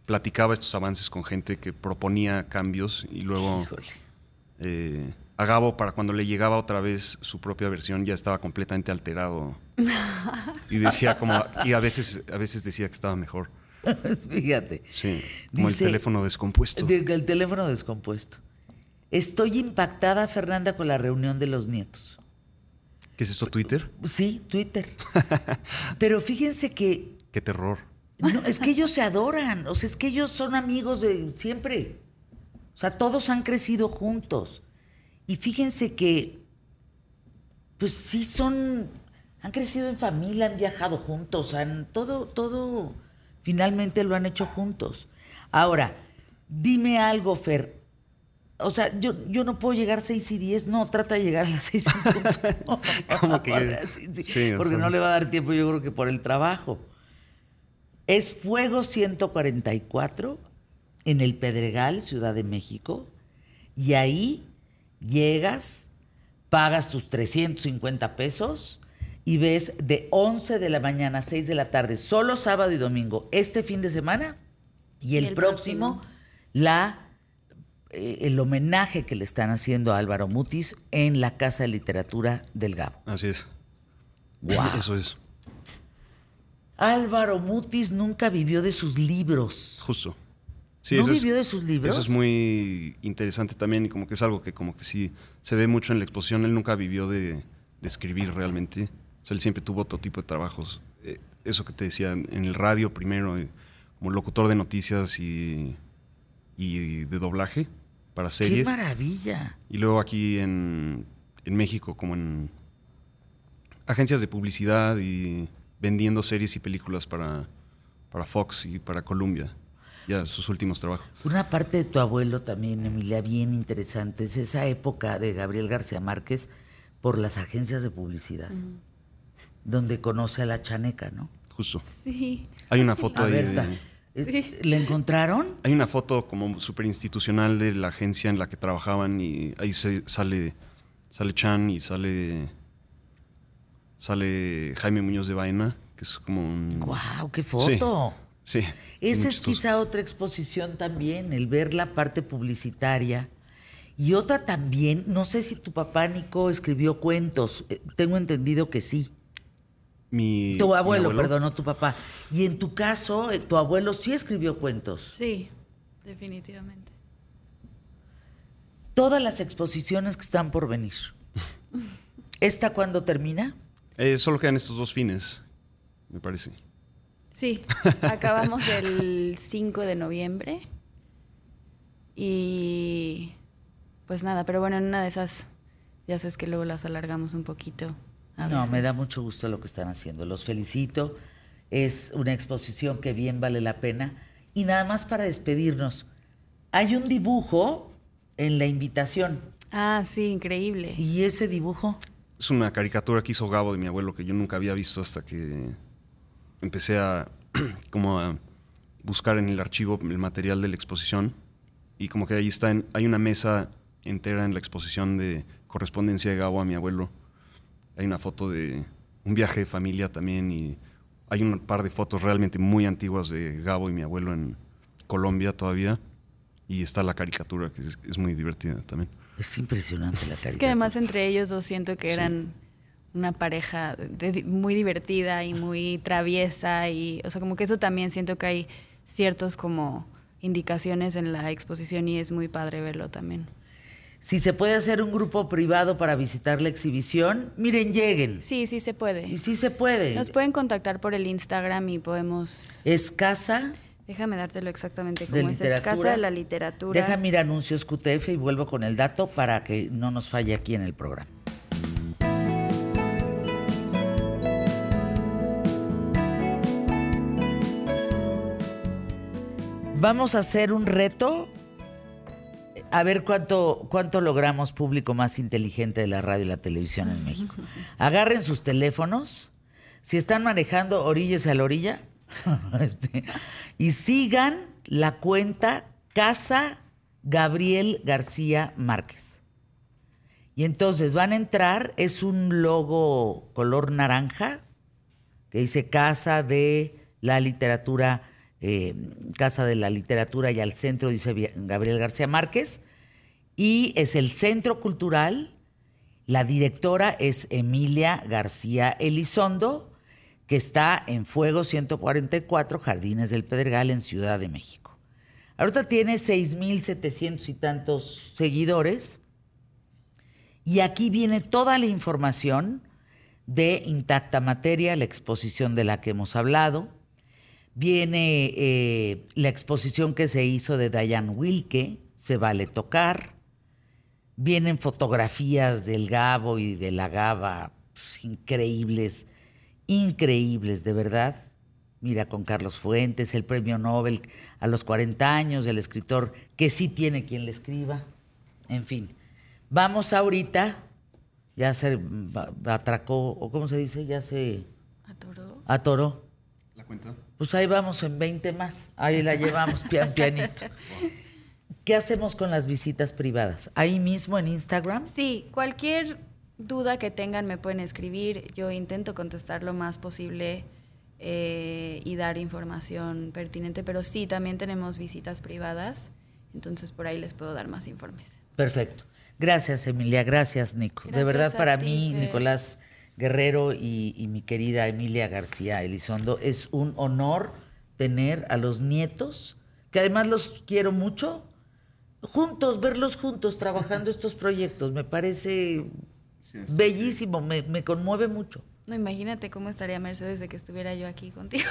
platicaba estos avances con gente que proponía cambios y luego eh, a Gabo para cuando le llegaba otra vez su propia versión ya estaba completamente alterado y decía como y a veces a veces decía que estaba mejor Fíjate. sí como Dice- el teléfono descompuesto De- El teléfono descompuesto. Estoy impactada, Fernanda, con la reunión de los nietos. ¿Qué es esto Twitter? Sí, Twitter. Pero fíjense que qué terror no, es que ellos se adoran, o sea, es que ellos son amigos de siempre. O sea, todos han crecido juntos. Y fíjense que, pues sí son, han crecido en familia, han viajado juntos, han, todo, todo, finalmente lo han hecho juntos. Ahora, dime algo, Fer. O sea, yo, yo no puedo llegar a 6 y 10, no, trata de llegar a las 6 en punto. Como que- Sí, sí, sí, o porque sea. no le va a dar tiempo, yo creo que por el trabajo. Es Fuego 144 en el Pedregal, Ciudad de México, y ahí llegas, pagas tus 350 pesos y ves de 11 de la mañana a 6 de la tarde, solo sábado y domingo, este fin de semana, y el, el próximo, próximo. la el homenaje que le están haciendo a Álvaro Mutis en la Casa de Literatura del Gabo. así es Guau. eso es Álvaro Mutis nunca vivió de sus libros. justo sí ¿No eso es- vivió de sus libros? eso es muy interesante también y como que es algo que como que sí se ve mucho en la exposición él nunca vivió de, de escribir realmente o sea él siempre tuvo otro tipo de trabajos Eh, eso que te decía en el radio primero eh, como locutor de noticias y, y de doblaje para ¡Qué series maravilla! y luego aquí en, en México como en agencias de publicidad y vendiendo series y películas para, para Fox y para Columbia ya sus últimos trabajos Una parte de tu abuelo también, Emilia, bien interesante, es esa época de Gabriel García Márquez por las agencias de publicidad, donde conoce a la chaneca, ¿no? justo Sí. Hay una foto A ahí de- eh, ¿le encontraron? hay una foto como súper institucional de la agencia en la que trabajaban y ahí se sale sale Chan y sale sale Jaime Muñoz de Baena que es como un ¡Guau, qué foto! Sí. Esa es quizá otra exposición también, el ver la parte publicitaria. Y otra también, no sé si tu papá Nico escribió cuentos, eh, tengo entendido que sí. Mi, Tu mi abuelo, perdón, no tu papá. Y en tu caso, eh, tu abuelo sí escribió cuentos. Sí, definitivamente. Todas las exposiciones que están por venir. ¿Esta cuándo termina? Eh, solo quedan estos dos fines, me parece. Sí, acabamos el 5 de noviembre. Y pues nada, pero bueno, en una de esas, ya sabes que luego las alargamos un poquito. No, me da mucho gusto lo que están haciendo. Los felicito. Es una exposición que bien vale la pena. Y nada más para despedirnos. Hay un dibujo en la invitación. Ah, sí, increíble. ¿Y ese dibujo? Es una caricatura que hizo Gabo de mi abuelo que yo nunca había visto hasta que empecé a como a buscar en el archivo el material de la exposición y como que ahí está en- hay una mesa entera en la exposición de correspondencia de Gabo a mi abuelo. Hay una foto de un viaje de familia también y hay un par de fotos realmente muy antiguas de Gabo y mi abuelo en Colombia todavía y está la caricatura que es, es muy divertida también. Es impresionante la caricatura. Es que además entre ellos dos siento que Sí. eran una pareja de- muy divertida y muy traviesa y, o sea, como que eso también siento que hay ciertos como indicaciones en la exposición y es muy padre verlo también. Si se puede hacer un grupo privado para visitar la exhibición, miren, lleguen. Sí, sí se Y puede. sí se puede. Nos pueden contactar por el Instagram y podemos... Es casa. Déjame dártelo exactamente De como es. Es. Casa de la Literatura. Deja mira anuncios QTF y vuelvo con el dato para que no nos falle aquí en el programa. Vamos a hacer un reto. A ver cuánto, cuánto logramos público más inteligente de la radio y la televisión en México. Agarren sus teléfonos. Si están manejando, oríllese a la orilla. Este, y sigan la cuenta Casa Gabriel García Márquez. Y entonces van a entrar, es un logo color naranja que dice Casa de la Literatura, eh, Casa de la Literatura y al centro dice Gabriel García Márquez. Y es el Centro Cultural. La directora es Emilia García Elizondo, que está en Fuego 144, Jardines del Pedregal, en Ciudad de México. Ahorita tiene 6.700 y tantos seguidores. Y aquí viene toda la información de Intacta Materia, la exposición de la que hemos hablado. Viene eh, la exposición que se hizo de Diane Wilke, Se vale tocar. Vienen fotografías del Gabo y de la Gaba, pues, increíbles, increíbles, de verdad. Mira, con Carlos Fuentes, el premio Nobel a los 40 años, del escritor que sí tiene quien le escriba. En fin, vamos ahorita, ya se atracó, o cómo se dice, ya se Atoró. atoró. Pues ahí vamos en 20 más. Ahí la llevamos pian pianito. ¿Qué hacemos con las visitas privadas? Ahí mismo en Instagram. Sí, cualquier duda que tengan me pueden escribir. Yo intento contestar lo más posible eh, y dar información pertinente, pero sí, también tenemos visitas privadas, entonces por ahí les puedo dar más informes. Perfecto. Gracias, Emilia. Gracias, Nico. de verdad, para ti, mí, Fer. Nicolás Guerrero y, y mi querida Emilia García Elizondo, es un honor tener a los nietos, que además los quiero mucho, juntos, verlos juntos trabajando estos proyectos. Me parece bellísimo, me, me conmueve mucho. No, imagínate cómo estaría Mercedes de que estuviera yo aquí contigo.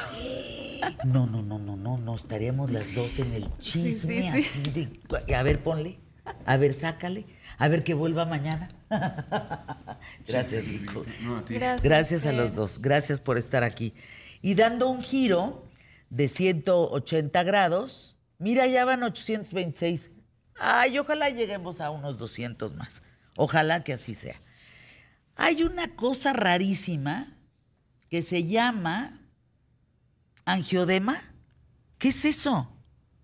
No, no, no, no, no, no, estaríamos las dos en el Sí, sí, chisme sí. así de... A ver, ponle, a ver, sácale, a ver que vuelva mañana. Gracias, Nico. No, a ti. Gracias. Gracias a los dos, gracias por estar aquí. Y dando un giro de 180 grados, mira, ya van 826. Ay, ojalá lleguemos a unos 200 más. Ojalá que así sea. Hay una cosa rarísima que se llama angiodema. ¿Qué es eso?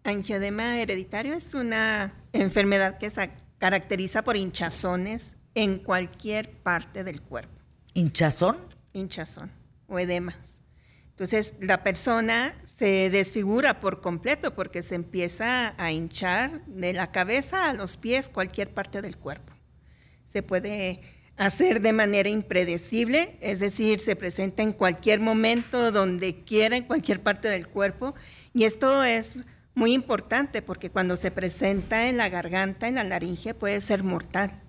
Angiodema hereditario es una enfermedad que se caracteriza por hinchazones en cualquier parte del cuerpo. ¿Hinchazón? Hinchazón o edemas. Entonces la persona se desfigura por completo porque se empieza a hinchar de la cabeza a los pies, cualquier parte del cuerpo. Se puede hacer de manera impredecible, es decir, se presenta en cualquier momento, donde quiera, en cualquier parte del cuerpo. Y esto es muy importante porque cuando se presenta en la garganta, en la laringe, puede ser mortal.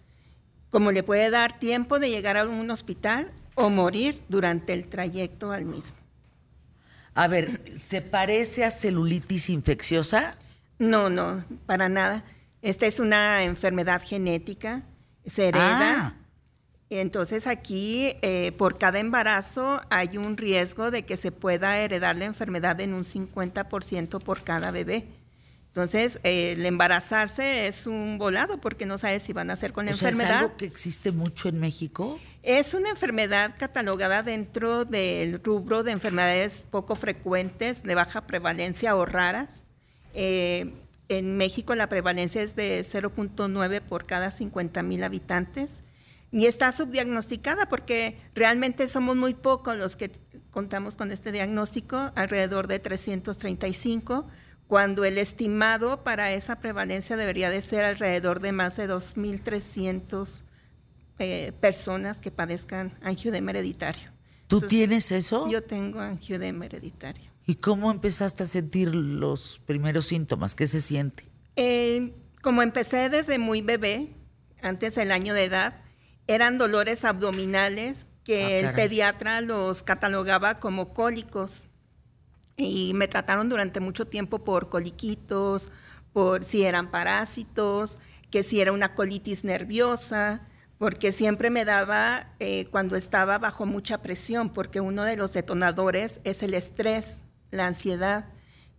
Como le puede dar tiempo de llegar a un hospital o morir durante el trayecto al mismo. A ver, ¿se parece a celulitis infecciosa? No, no, para nada. Esta es una enfermedad genética, se hereda. Ah. Entonces aquí, eh, por cada embarazo, hay un riesgo de que se pueda heredar la enfermedad en un 50% por cada bebé. Entonces, eh, el embarazarse es un volado porque no sabes si van a hacer con la O sea, ¿Es enfermedad. algo que existe mucho en México? Es una enfermedad catalogada dentro del rubro de enfermedades poco frecuentes, de baja prevalencia o raras. Eh, en México la prevalencia es de 0.9 por cada 50 mil habitantes y está subdiagnosticada porque realmente somos muy pocos los que contamos con este diagnóstico, alrededor de 335, cuando el estimado para esa prevalencia debería de ser alrededor de más de 2.300 eh, personas que padezcan angioedema hereditario. ¿Tú Entonces, tienes eso? Yo tengo angioedema hereditario. ¿Y cómo empezaste a sentir los primeros síntomas? ¿Qué se siente? Eh, como empecé desde muy bebé, antes del año de edad, eran dolores abdominales que Ah, el pediatra los catalogaba como cólicos. Y me trataron durante mucho tiempo por coliquitos, por si eran parásitos, que si era una colitis nerviosa, porque siempre me daba eh, cuando estaba bajo mucha presión, porque uno de los detonadores es el estrés, la ansiedad.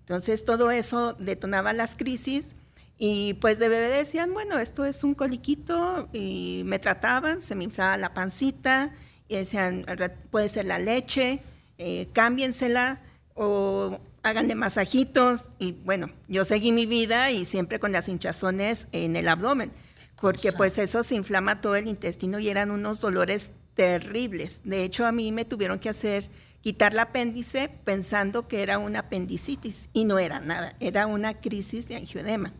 Entonces todo eso detonaba las crisis y pues de bebé decían, bueno, esto es un coliquito y me trataban, se me inflaba la pancita y decían, "Al rat- puede ser la leche, eh, cámbiensela o háganle masajitos y bueno, yo seguí mi vida y siempre con las hinchazones en el abdomen, porque pues eso se inflama todo el intestino y eran unos dolores terribles. De hecho, a mí me tuvieron que hacer quitar el apéndice pensando que era una apendicitis y no era nada, era una crisis de angioedema.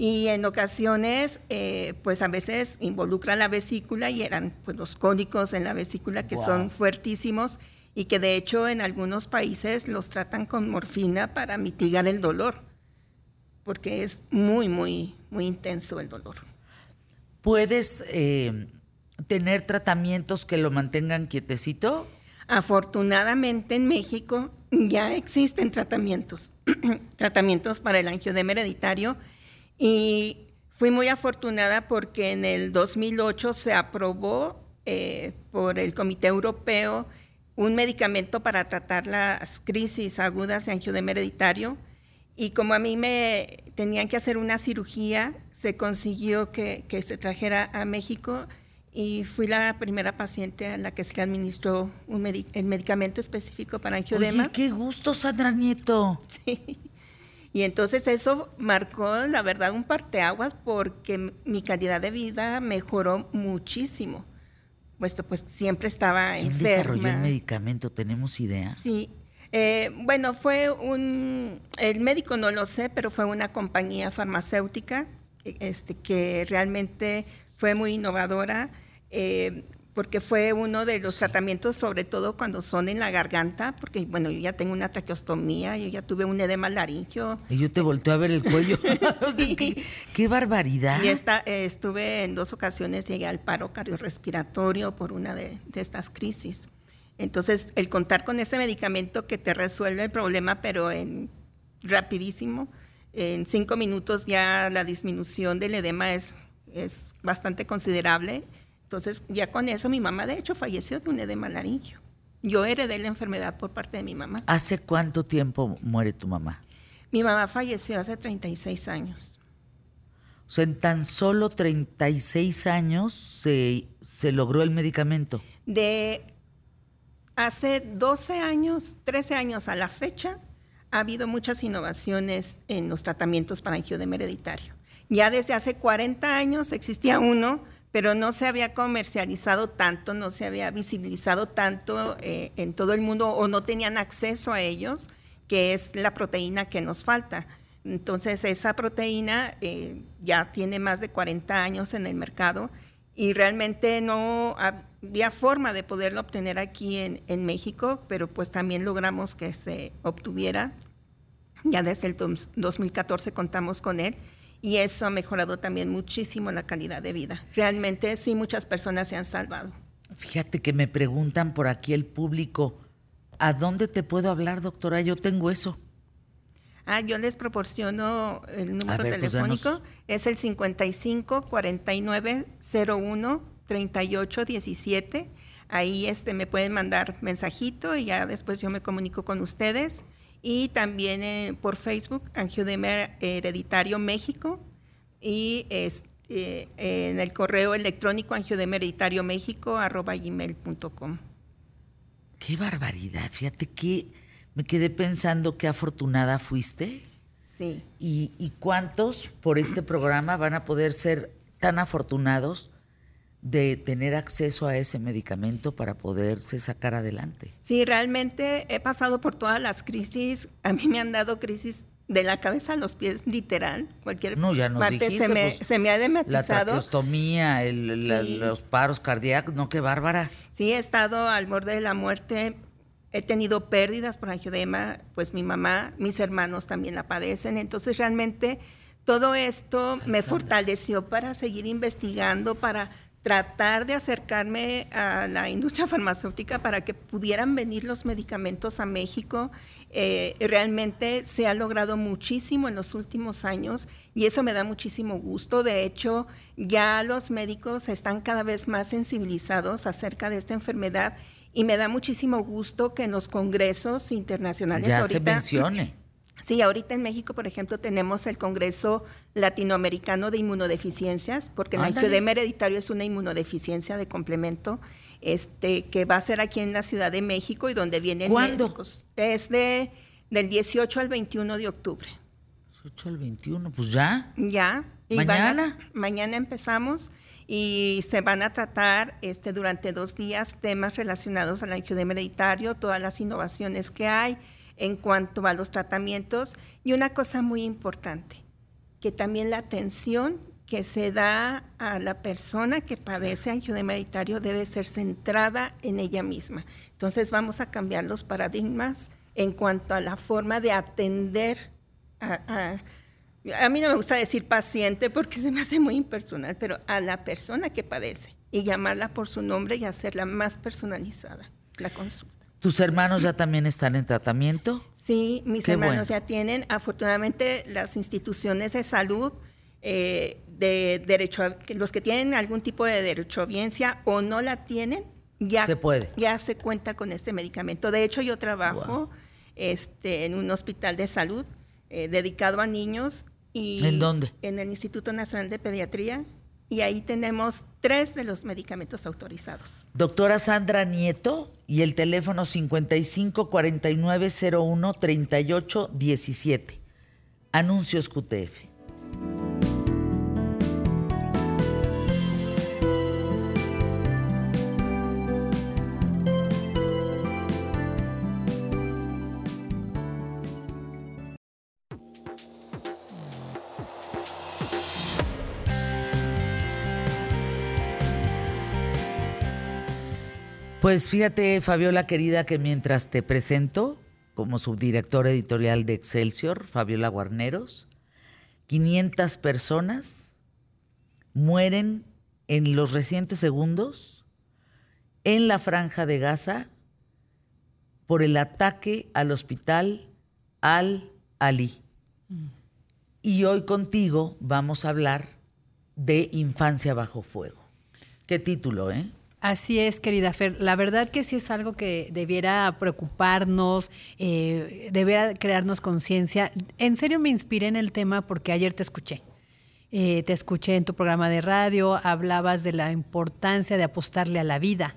Y en ocasiones, eh, pues a veces involucra la vesícula y eran pues, los cólicos en la vesícula que Wow. son fuertísimos y que de hecho en algunos países los tratan con morfina para mitigar el dolor, porque es muy, muy, muy intenso el dolor. ¿Puedes eh, tener tratamientos que lo mantengan quietecito? Afortunadamente en México ya existen tratamientos, tratamientos para el angioedema hereditario y fui muy afortunada porque en el 2008 se aprobó eh, por el Comité Europeo un medicamento para tratar las crisis agudas de angioedema hereditario y como a mí me tenían que hacer una cirugía, se consiguió que, que se trajera a México y fui la primera paciente a la que se le administró un el medicamento específico para angioedema. Oye, qué gusto, Sandra Nieto. Sí. Y entonces eso marcó, la verdad, un parteaguas porque mi calidad de vida mejoró muchísimo. Puesto pues siempre estaba ¿Quién enferma. desarrolló el medicamento? ¿Tenemos idea? Sí. Eh, bueno, fue un, el médico no lo sé, pero fue una compañía farmacéutica que- este, que realmente fue muy innovadora eh, porque fue uno de los tratamientos, sobre todo cuando son en la garganta, porque bueno, yo ya tengo una traqueostomía, yo ya tuve un edema laringio. Y yo te volteo a ver el cuello. Sí. qué, qué barbaridad. Y esta, eh, estuve en dos ocasiones, llegué al paro cardiorrespiratorio por una de, de estas crisis. Entonces, el contar con ese medicamento que te resuelve el problema, pero en rapidísimo, en cinco minutos ya la disminución del edema es, es bastante considerable. Entonces, ya con eso mi mamá, de hecho, falleció de un edema laringio. Yo heredé la enfermedad por parte de mi mamá. ¿Hace cuánto tiempo muere tu mamá? Mi mamá falleció hace 36 años. O sea, en tan solo 36 años se, se logró el medicamento. De hace 12 años, 13 años a la fecha, ha habido muchas innovaciones en los tratamientos para angioedema hereditario. Ya desde hace 40 años existía uno, pero no se había comercializado tanto, no se había visibilizado tanto eh, en todo el mundo o no tenían acceso a ellos, que es la proteína que nos falta. Entonces, esa proteína eh, ya tiene más de 40 años en el mercado y realmente no había forma de poderlo obtener aquí en, en México, pero pues también logramos que se obtuviera. Ya desde el 2014 contamos con él y eso ha mejorado también muchísimo la calidad de vida. Realmente sí, muchas personas se han salvado. Fíjate que me preguntan por aquí el público, ¿a dónde te puedo hablar, doctora? Yo tengo eso. Ah, yo les proporciono el número pues, telefónico, es el 55 49 01 38 17. Ahí este, me pueden mandar mensajito y ya después yo me comunico con ustedes y también eh, por Facebook, Angioedema Hereditario México y este, en el correo electrónico gmail.com Qué barbaridad, fíjate que me quedé pensando qué afortunada fuiste. Sí. ¿Y, y cuántos por este programa van a poder ser tan afortunados de tener acceso a ese medicamento para poderse sacar adelante. Sí, realmente he pasado por todas las crisis. A mí me han dado crisis de la cabeza a los pies, literal. Cualquier no, ya nos parte se, me, pues, se me ha dematizado. La traqueostomía, el, los paros cardíacos, no, qué bárbara. Sí, he estado al borde de la muerte. He tenido pérdidas por angiodema, pues mi mamá, mis hermanos también la padecen. Entonces, realmente todo esto me fortaleció para seguir investigando, para tratar de acercarme a la industria farmacéutica para que pudieran venir los medicamentos a México. Eh, realmente se ha logrado muchísimo en los últimos años y eso me da muchísimo gusto. De hecho, ya los médicos están cada vez más sensibilizados acerca de esta enfermedad y me da muchísimo gusto que en los congresos internacionales ya se mencione Sí, ahorita en México, por ejemplo, tenemos el Congreso Latinoamericano de Inmunodeficiencias, porque el angioedema hereditario es una inmunodeficiencia de complemento, este, que va a ser aquí en la Ciudad de México y donde vienen ¿Cuándo? médicos. Es de, del 18 al 21 de octubre. 18 al 21, pues ya. Ya. ¿Mañana? mañana empezamos y se van a tratar este, durante dos días temas relacionados al angioedema hereditario, todas las innovaciones que hay, en cuanto a los tratamientos. Y una cosa muy importante, que también la atención que se da a la persona que padece angioedema hereditario debe ser centrada en ella misma. Entonces vamos a cambiar los paradigmas en cuanto a la forma de atender a, a, mí no me gusta decir paciente porque se me hace muy impersonal, pero a la persona que padece y llamarla por su nombre y hacerla más personalizada la consulta. ¿Tus hermanos ya también están en tratamiento? Sí, mis hermanos ya tienen. Afortunadamente, las instituciones de salud eh, de derecho a, los que tienen algún tipo de derecho a audiencia o no la tienen, ya se puede. Ya se cuenta con este medicamento. De hecho, yo trabajo este, en un hospital de salud eh, dedicado a niños. Y ¿En dónde? En el Instituto Nacional de Pediatría y ahí tenemos tres de los medicamentos autorizados. Doctora Sandra Nieto y el teléfono 55 49 01 38 17. Anuncios QTF. Pues fíjate, Fabiola querida, que mientras te presento como subdirectora editorial de Excelsior, Fabiola Guarneros, 500 personas mueren en los recientes segundos en la franja de Gaza por el ataque al hospital Al-Ali. Y hoy contigo vamos a hablar de Infancia bajo fuego. Qué título, ¿eh? Así es, querida Fer. La verdad que sí es algo que debiera preocuparnos, eh, debiera crearnos conciencia. En serio me inspiré en el tema porque ayer te escuché. Eh, te escuché en tu programa de radio, hablabas de la importancia de apostarle a la vida,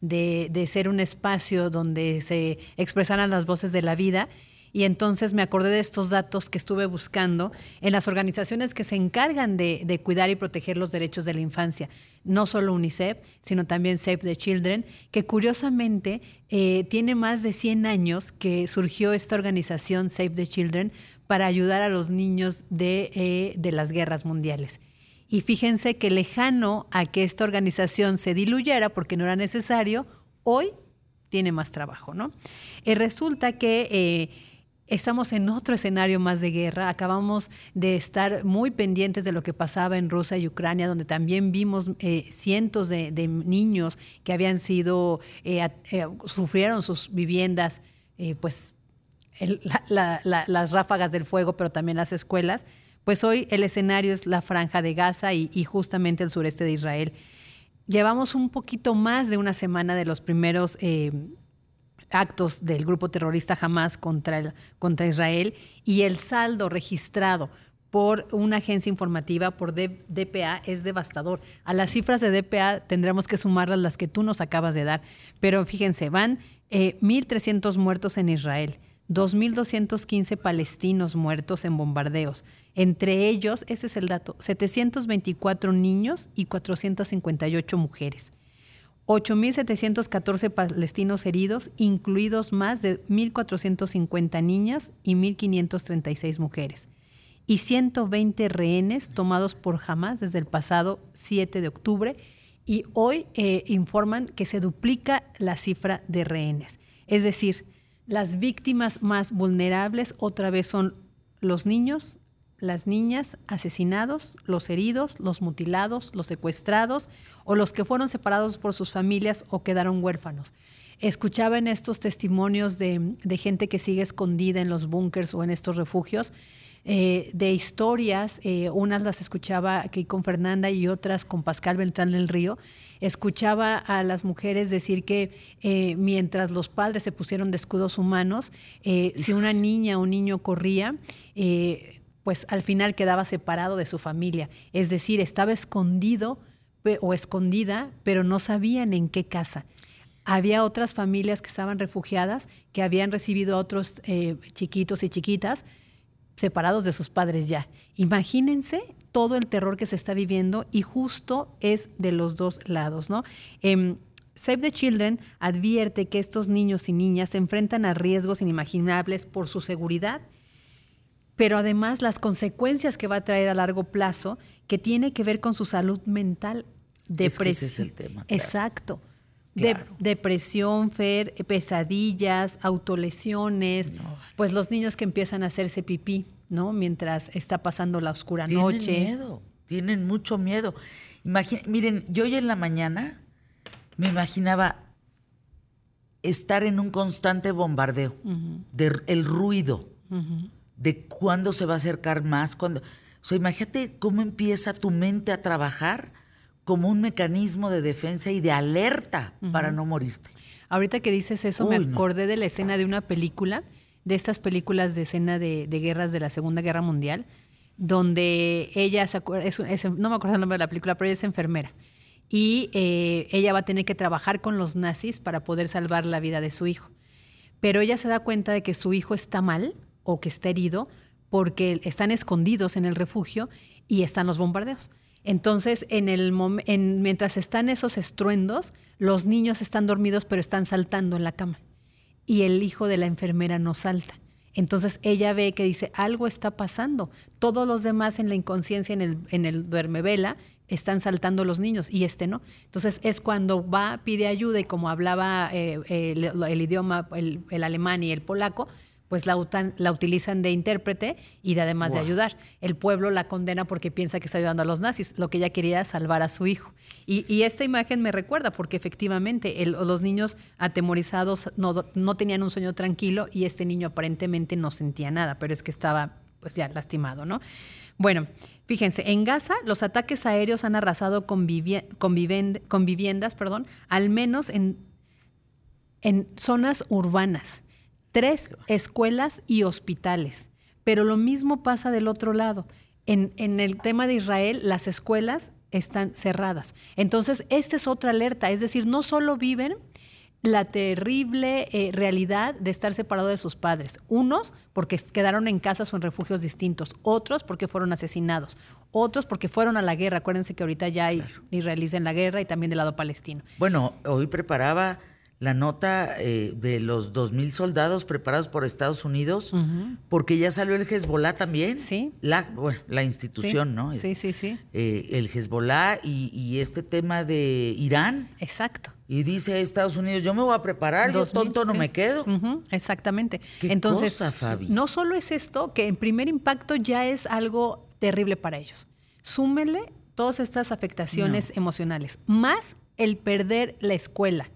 de, de ser un espacio donde se expresaran las voces de la vida Y entonces me acordé de estos datos que estuve buscando en las organizaciones que se encargan de, cuidar y proteger los derechos de la infancia. No solo UNICEF, sino también Save the Children, que curiosamente eh, tiene más de 100 años que surgió esta organización Save the Children para ayudar a los niños de, eh, de las guerras mundiales. Y fíjense que lejano a que esta organización se diluyera porque no era necesario, hoy tiene más trabajo, ¿no? Y resulta que eh, estamos en otro escenario más de guerra. Acabamos de estar muy pendientes de lo que pasaba en Rusia y Ucrania, donde también vimos eh, cientos de, niños que habían sido, eh, eh sufrieron sus viviendas, pues las ráfagas del fuego, pero también las escuelas. Pues hoy el escenario es la franja de Gaza y, justamente el sureste de Israel. Llevamos un poquito más de una semana de los primeros actos del grupo terrorista Hamas contra, el, contra Israel y el saldo registrado por una agencia informativa, por DPA, es devastador. A las cifras de DPA tendremos que sumarlas las que tú nos acabas de dar. Pero fíjense, van eh, 1.300 muertos en Israel, 2.215 palestinos muertos en bombardeos. Entre ellos, ese es el dato, 724 niños y 458 mujeres. 8.714 palestinos heridos, incluidos más de 1.450 niñas y 1.536 mujeres. Y 120 rehenes tomados por Hamas desde el pasado 7 de octubre. Y hoy eh, informan que se duplica la cifra de rehenes. Es decir, las víctimas más vulnerables otra vez son los niños, las niñas asesinados, los heridos, los mutilados, los secuestrados o los que fueron separados por sus familias o quedaron huérfanos. Escuchaba en estos testimonios de, de gente que sigue escondida en los búnkers o en estos refugios, eh, de historias, eh, unas las escuchaba aquí con Fernanda y otras con Pascal Beltrán del Río. Escuchaba a las mujeres decir que eh, mientras los padres se pusieron de escudos humanos, si una niña o un niño corría, pues al final quedaba separado de su familia. Es decir, estaba escondido o escondida, pero no sabían en qué casa. Había otras familias que estaban refugiadas, que habían recibido a otros eh, chiquitos y chiquitas separados de sus padres ya. Imagínense todo el terror que se está viviendo y justo es de los dos lados, ¿no? Eh, Save the Children advierte que estos niños y niñas se enfrentan a riesgos inimaginables por su seguridad pero además las consecuencias que va a traer a largo plazo, que tiene que ver con su salud mental. Depresión. Es que ese es el tema. Claro. Exacto. Claro. De, depresión, Fer, pesadillas, autolesiones, no. pues los niños que empiezan a hacerse pipí, ¿no? Mientras está pasando la oscura tienen noche. Tienen miedo, tienen mucho miedo. Imagina, miren, yo hoy en la mañana me imaginaba estar en un constante bombardeo, uh -huh. del de, ruido. Uh -huh de cuándo se va a acercar más, cuándo. O sea, imagínate cómo empieza tu mente a trabajar como un mecanismo de defensa y de alerta uh -huh. para no morirte. Ahorita que dices eso, Uy, me acordé no. de la escena de una película, de estas películas de escena de, de guerras de la Segunda Guerra Mundial, donde ella, se acuerda, es, es, no me acuerdo el nombre de la película, pero ella es enfermera. Y eh, ella va a tener que trabajar con los nazis para poder salvar la vida de su hijo. Pero ella se da cuenta de que su hijo está mal, o que está herido porque están escondidos en el refugio y están los bombardeos. Entonces, en el en, mientras están esos estruendos, los niños están dormidos pero están saltando en la cama y el hijo de la enfermera no salta. Entonces ella ve que dice, algo está pasando. Todos los demás en la inconsciencia, en el, en el duermevela, están saltando los niños y este no. Entonces es cuando va, pide ayuda y como hablaba eh, el, idioma, el alemán y el polaco, pues la, utan, la, utilizan de intérprete y de además wow. de ayudar. El pueblo la condena porque piensa que está ayudando a los nazis. Lo que ella quería salvar a su hijo. Y, y esta imagen me recuerda porque efectivamente el, los niños atemorizados no, no, tenían un sueño tranquilo y este niño aparentemente no sentía nada, pero es que estaba pues ya lastimado, ¿no? Bueno, fíjense, en Gaza los ataques aéreos han arrasado con, vivi con viviendas, perdón, al menos en, en zonas urbanas tres escuelas y hospitales. Pero lo mismo pasa del otro lado. En, en, el tema de Israel, las escuelas están cerradas. Entonces, esta es otra alerta. Es decir, no solo viven la terrible eh, realidad de estar separado de sus padres. Unos porque quedaron en casas o en refugios distintos, otros porque fueron asesinados, otros porque fueron a la guerra. Acuérdense que ahorita ya hay israelíes en la guerra y también del lado palestino. Bueno, hoy preparaba la nota eh, de los 2.000 soldados preparados por Estados Unidos, porque ya salió el Hezbollah también. Sí. La, bueno, la institución, ¿no? Sí, sí, sí. Eh, el Hezbollah y, y, este tema de Irán. Exacto. Y dice Estados Unidos, yo me voy a preparar, yo tonto no me quedo. exactamente. ¿Qué Entonces, cosa, Fabi? no solo es esto, que en primer impacto ya es algo terrible para ellos. Súmele todas estas afectaciones emocionales, más el perder la escuela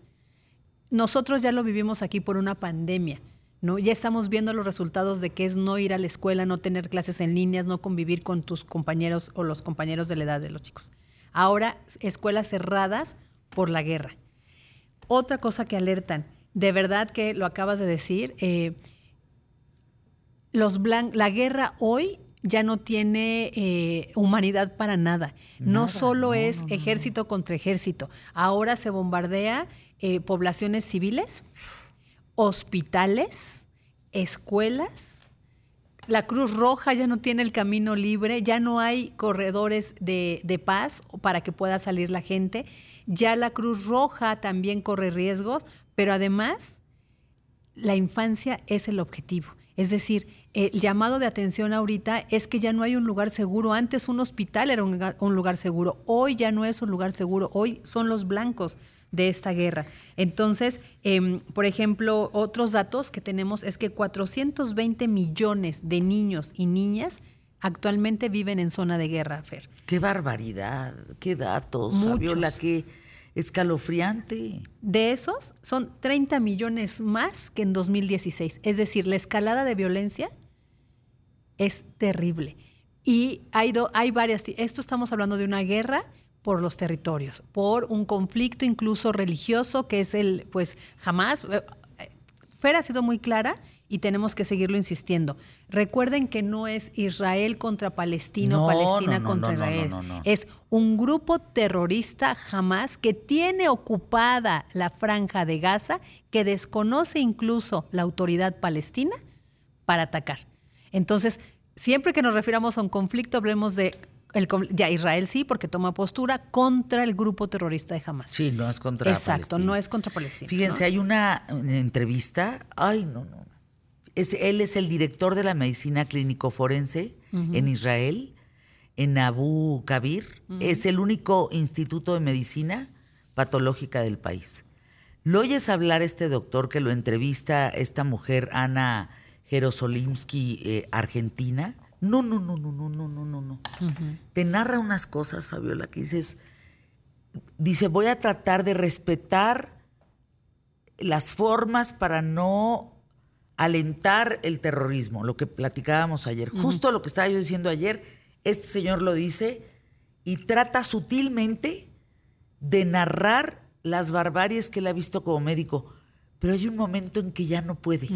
nosotros ya lo vivimos aquí por una pandemia. ¿no? Ya estamos viendo los resultados de que es no ir a la escuela, no tener clases en líneas, no convivir con tus compañeros o los compañeros de la edad de los chicos. Ahora, escuelas cerradas por la guerra. Otra cosa que alertan, de verdad que lo acabas de decir, eh, los la guerra hoy ya no tiene eh, humanidad para nada. no solo es ejército contra ejército, ahora se bombardea eh, poblaciones civiles, hospitales, escuelas. La Cruz Roja ya no tiene el camino libre, ya no hay corredores de, de paz para que pueda salir la gente. Ya la Cruz Roja también corre riesgos, pero además la infancia es el objetivo. Es decir, el llamado de atención ahorita es que ya no hay un lugar seguro. Antes un hospital era un, lugar seguro. Hoy ya no es un lugar seguro. Hoy son los blancos de esta guerra. Entonces, em, por ejemplo, otros datos que tenemos es que 420 millones de niños y niñas actualmente viven en zona de guerra, Fer. Qué barbaridad, qué datos, Fabiola, qué escalofriante. De esos, son 30 millones más que en 2016. Es decir, la escalada de violencia es terrible. Y hay, hay varias, esto estamos hablando de una guerra por los territorios, por un conflicto incluso religioso que es el, pues jamás, eh, Fer ha sido muy clara y tenemos que seguirlo insistiendo. Recuerden que no es Israel contra Palestina o Palestina contra Israel. Es un grupo terrorista jamás que tiene ocupada la franja de Gaza, que desconoce incluso la autoridad palestina para atacar. Entonces, siempre que nos refiramos a un conflicto, hablemos de ya Israel sí, porque toma postura contra el grupo terrorista de Hamas. Sí, no es contra Exacto, no es contra Palestina. Fíjense, hay una, entrevista, ay, no, no. Es, él es el director de la medicina clínico forense en Israel, en Abu Kabir. Es el único instituto de medicina patológica del país. Lo oyes hablar este doctor que lo entrevista esta mujer, Ana Jerosolimsky, eh, argentina no, no, no, no, no, no, no, no, no. Te narra unas cosas, Fabiola, que dices, dice, voy a tratar de respetar las formas para no alentar el terrorismo, lo que platicábamos ayer. Justo lo que estaba yo diciendo ayer, este señor lo dice y trata sutilmente de narrar las barbaries que él ha visto como médico. Pero hay un momento en que ya no puede,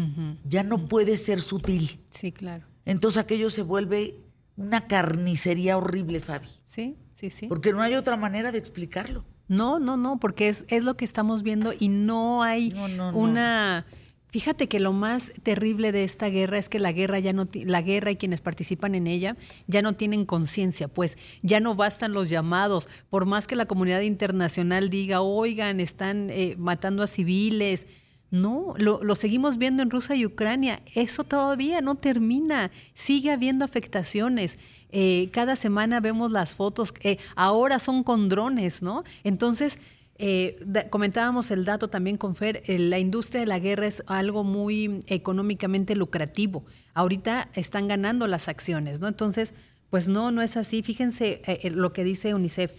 ya no puede ser sutil. Sí, claro. Entonces aquello se vuelve una carnicería horrible, Fabi. Sí, sí, sí. Porque no hay otra manera de explicarlo. No, no, no, porque es, es lo que estamos viendo y no hay una... Fíjate que lo más terrible de esta guerra es que la guerra ya no la guerra y quienes participan en ella ya no tienen conciencia, pues ya no bastan los llamados, por más que la comunidad internacional diga, "Oigan, están eh, matando a civiles", no, lo, seguimos viendo en Rusia y Ucrania. Eso todavía no termina. Sigue habiendo afectaciones. Eh, cada semana vemos las fotos. Eh, ahora son con drones, ¿no? Entonces, eh, comentábamos el dato también con Fer. la industria de la guerra es algo muy económicamente lucrativo. Ahorita están ganando las acciones, ¿no? Entonces, pues no, no es así. Fíjense lo que dice UNICEF.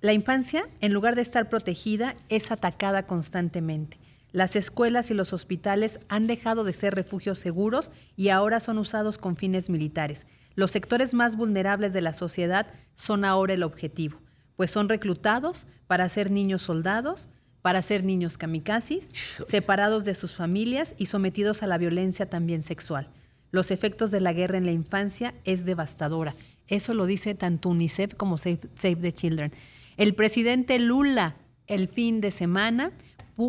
la infancia, en lugar de estar protegida, es atacada constantemente. Las escuelas y los hospitales han dejado de ser refugios seguros y ahora son usados con fines militares. Los sectores más vulnerables de la sociedad son ahora el objetivo, pues son reclutados para ser niños soldados, para ser niños kamikazes, separados de sus familias y sometidos a la violencia también sexual. Los efectos de la guerra en la infancia es devastadora. Eso lo dice tanto UNICEF como Save, the Children. El presidente Lula el fin de semana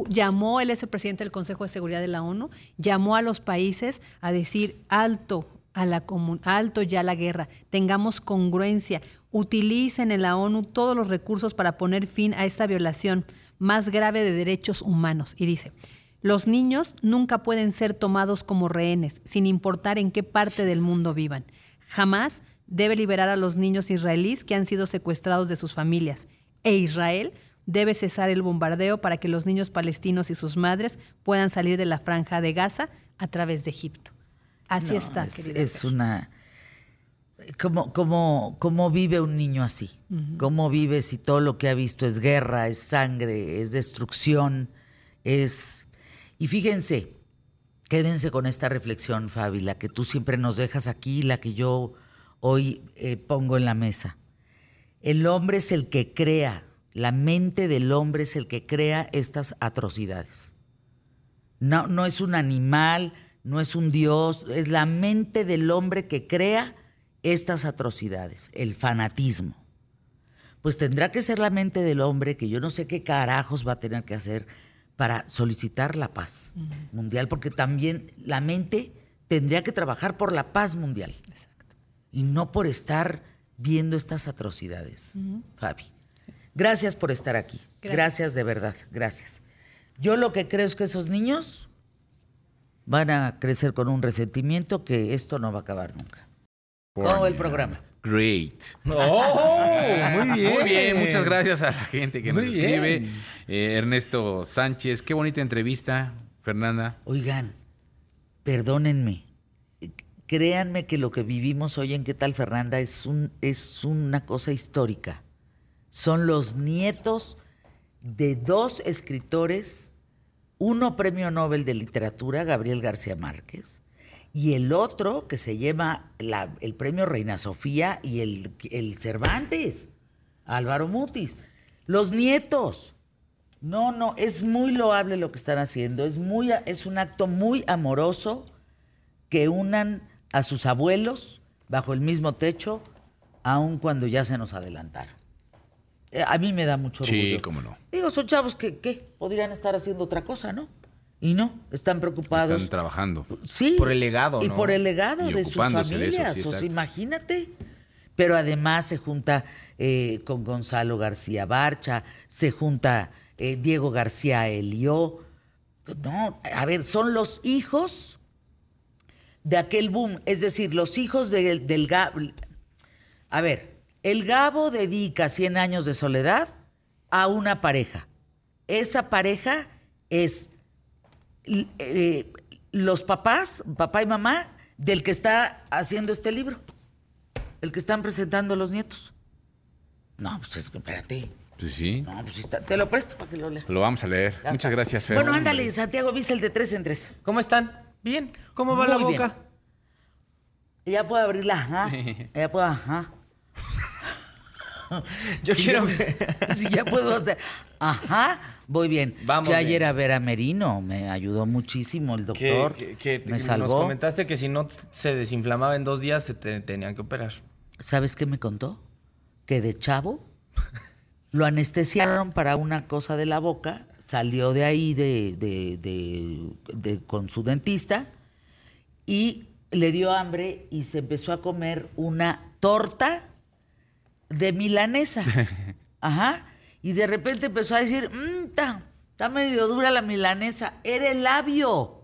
llamó, él es el presidente del Consejo de Seguridad de la ONU, llamó a los países a decir alto a la comun- alto ya la guerra, tengamos congruencia, utilicen en la ONU todos los recursos para poner fin a esta violación más grave de derechos humanos. Y dice, los niños nunca pueden ser tomados como rehenes, sin importar en qué parte del mundo vivan. Jamás debe liberar a los niños israelíes que han sido secuestrados de sus familias. E Israel debe cesar el bombardeo para que los niños palestinos y sus madres puedan salir de la franja de Gaza a través de Egipto. Así No, está. Es, es una. ¿Cómo, cómo, ¿Cómo vive un niño así? ¿Cómo vive si todo lo que ha visto es guerra, es sangre, es destrucción? Es. Y fíjense, quédense con esta reflexión, Fabi, la que tú siempre nos dejas aquí, la que yo hoy eh, pongo en la mesa. El hombre es el que crea, la mente del hombre es el que crea estas atrocidades. No, no es un animal, no es un dios, es la mente del hombre que crea estas atrocidades, el fanatismo. Pues tendrá que ser la mente del hombre que yo no sé qué carajos va a tener que hacer para solicitar la paz mundial, porque también la mente tendría que trabajar por la paz mundial y no por estar viendo estas atrocidades, Fabi. Gracias por estar aquí. Gracias. gracias de verdad, gracias. Yo lo que creo es que esos niños van a crecer con un resentimiento que esto no va a acabar nunca. ¿Cómo va el programa? Great. ¡Oh! Muy bien. Muy bien, muchas gracias a la gente que nos escribe. Eh, Ernesto Sánchez, qué bonita entrevista, Fernanda. Oigan, perdónenme. Créanme que lo que vivimos hoy en ¿Qué tal, Fernanda? Es, un, es una cosa histórica. Son los nietos de dos escritores, uno premio Nobel de Literatura, Gabriel García Márquez, y el otro que se la- el premio Reina Sofía y el, Cervantes, Álvaro Mutis. Los nietos. No, no, es muy loable lo que están haciendo. Es, muy, es un acto muy amoroso que unan a sus abuelos bajo el mismo techo, aun cuando ya se nos adelantaron. Eh, A mí me da mucho orgullo. Sí, cómo no. Digo, son chavos que, ¿qué? Podrían estar haciendo otra cosa, ¿no? Y no, están preocupados. Están trabajando. Sí. Por el legado, Y ¿no? por el legado Y de sus ocupándose de eso, familias. sí, o sea, exacto. imagínate. Pero además se junta eh, con Gonzalo García Barcha, se junta eh, Diego García Elió. No, a ver, son los hijos de aquel boom. Es decir, los hijos de- del. A ver, el Gabo dedica 100 años de soledad a una pareja. Esa pareja es eh, los papás, papá y mamá, del que está haciendo este libro. El que están presentando los nietos. No, pues es que espérate. Pues sí, No, pues está- te lo presto para que lo leas. lo vamos a leer. Ya Muchas estás. gracias, Fer. Bueno, ándale, Santiago, viste el de tres en tres. ¿Cómo están? ¿Bien? ¿Cómo va la Muy bien. boca? Ya puedo abrirla, ajá. Ya puedo, ajá. Yo quiero ya- sí, ya puedo hacer. Ajá, voy bien. Vamos Fui ayer a ver a Merino, me ayudó muchísimo el doctor. que- que me nos salvó. comentaste que si no se desinflamaba en dos días se te tenían que operar. ¿Sabes qué me contó? Que de chavo lo anestesiaron para una cosa de la boca, salió de ahí de, de- de- de- con su dentista y le dio hambre y se empezó a comer una torta de milanesa. Ajá. Y de repente empezó a decir, "Mm, está está medio dura la milanesa. Era el labio.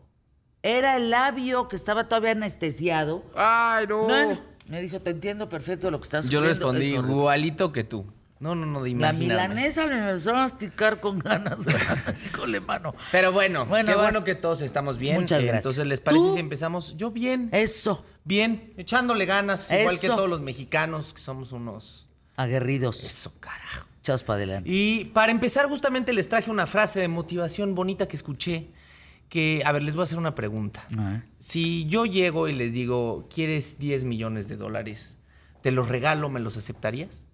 Era el labio que estaba todavía anestesiado. ¡Ay, no! No, no. Me dijo, te entiendo perfecto lo que estás Yo respondí es horrible". igualito que tú. No, no, no, de La milanesa me empezó a masticar con ganas. Híjole, mano. Pero bueno, Bueno, qué vas. bueno que todos estamos bien. Muchas Eh, gracias. Entonces, ¿les parece ¿Tú? si empezamos? Yo bien. Eso, Bien, echándole ganas, igual que todos los mexicanos, que somos unos... aguerridos. Eso, carajo. Chaos para adelante. Y para empezar, justamente les traje una frase de motivación bonita que escuché. Que, a ver, les voy a hacer una pregunta. Si yo llego y les digo, ¿quieres 10 millones de dólares? ¿Te los regalo? ¿Me los aceptarías?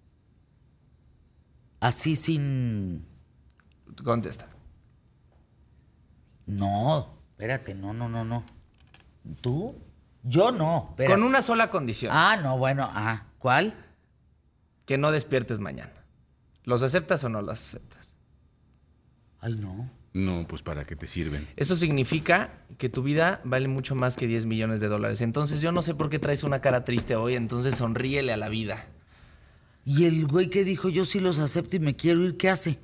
Así sin. Contesta. No, espérate, no, no, no, no. ¿Tú? Yo no. espérate. Con una sola condición. Ah, no, bueno, ah. ¿Cuál? Que no despiertes mañana. ¿Los aceptas o no los aceptas? Ay, no. No, pues para qué te sirven. Eso significa que tu vida vale mucho más que 10 millones de dólares. Entonces yo no sé por qué traes una cara triste hoy, entonces sonríele a la vida. Y el güey que dijo, yo sí los acepto y me quiero ir, ¿qué hace?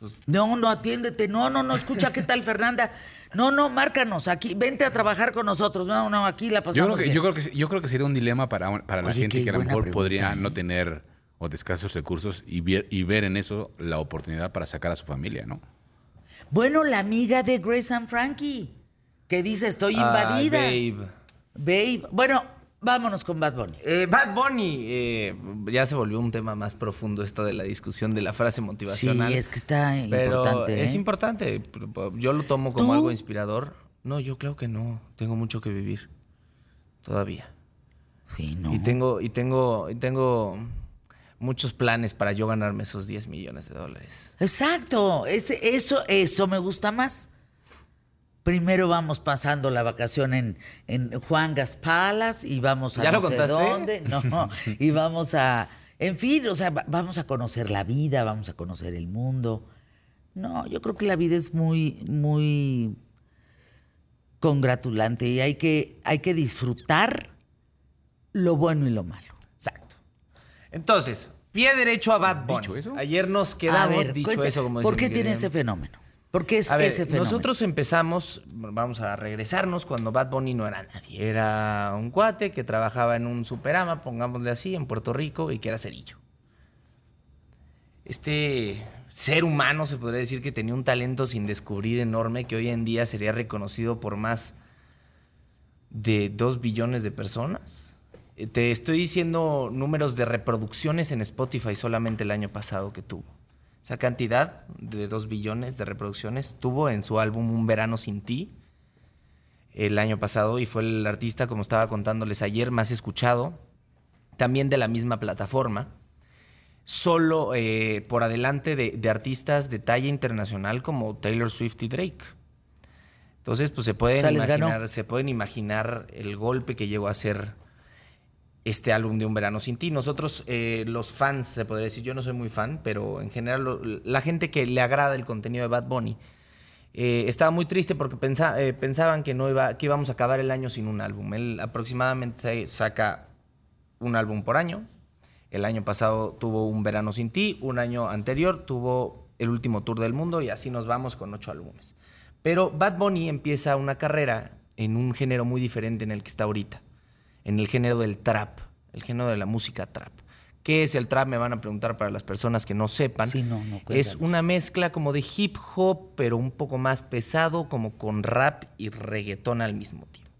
Pues no, no, atiéndete. No, no, no, escucha qué tal, Fernanda. No, no, márcanos aquí. Vente a trabajar con nosotros. No, no, aquí la pasamos Yo creo, que, bien. yo, creo que, yo creo que sería un dilema para, para la gente que a lo mejor pregunta, podría ¿eh? no tener o de escasos recursos y ver, y ver en eso la oportunidad para sacar a su familia, ¿no? Bueno, la amiga de Grace and Frankie, que dice, estoy invadida. Ay, babe. Babe. Bueno, vámonos con Bad Bunny. Eh, Bad Bunny, eh, ya se volvió un tema más profundo esto de la discusión de la frase Sí, motivacional. es que está Pero importante. es ¿eh? importante. Yo lo tomo como ¿Tú? algo inspirador. No, yo creo que no. Tengo mucho que vivir. Todavía. Sí, no. Y tengo, y tengo, y tengo muchos planes para yo ganarme esos 10 millones de dólares. Exacto, ese, eso, eso me gusta más. Primero vamos pasando la vacación en, en Juan Gaspalas y vamos a ¿Ya no lo sé contaste? dónde. No, y vamos a, en fin, o sea, va- vamos a conocer la vida, vamos a conocer el mundo. No, yo creo que la vida es muy, muy congratulante y hay que, hay que disfrutar lo bueno y lo malo. Entonces, pie derecho a Bad Bunny. ¿Dicho eso? Ayer nos quedamos ver, dicho cuenta, eso, como ¿Por qué tiene ese fenómeno? ¿Por qué es A ver, ese fenómeno? nosotros empezamos, vamos a regresarnos cuando Bad Bunny no era nadie. Era un cuate que trabajaba en un superama, pongámosle así, en Puerto Rico y que era cerillo. Este ser humano se podría decir que tenía un talento sin descubrir enorme que hoy en día sería reconocido por más de dos billones de personas. Eh, Te estoy diciendo números de reproducciones en Spotify solamente el año pasado que tuvo. Esa cantidad de 2 billones de reproducciones tuvo en su álbum Un Verano Sin Ti el año pasado y fue el artista, como estaba contándoles ayer, más escuchado, también de la misma plataforma, solo eh, por adelante de, de artistas de talla internacional como Taylor Swift y Drake. Entonces, pues se pueden, O sea, imaginar, se pueden imaginar el golpe que llegó a ser este álbum de Un Verano Sin Ti. Nosotros, eh, los fans, se podría decir, yo no soy muy fan, pero en general la gente que le agrada el contenido de Bad Bunny eh, estaba muy triste porque eh, pensaban que, no iba, que íbamos a acabar el año sin un álbum. Él aproximadamente sa- saca un álbum por año. El año pasado tuvo Un Verano Sin Ti, un año anterior tuvo El Último Tour del Mundo y así nos vamos con ocho álbumes. Pero Bad Bunny empieza una carrera en un género muy diferente en el que está ahorita, en el género del trap, el género de la música trap. ¿Qué es el trap? Me van a preguntar para las personas que no sepan. Sí, no, no, es una mezcla como de hip hop, pero un poco más pesado, como con rap y reggaetón al mismo tiempo.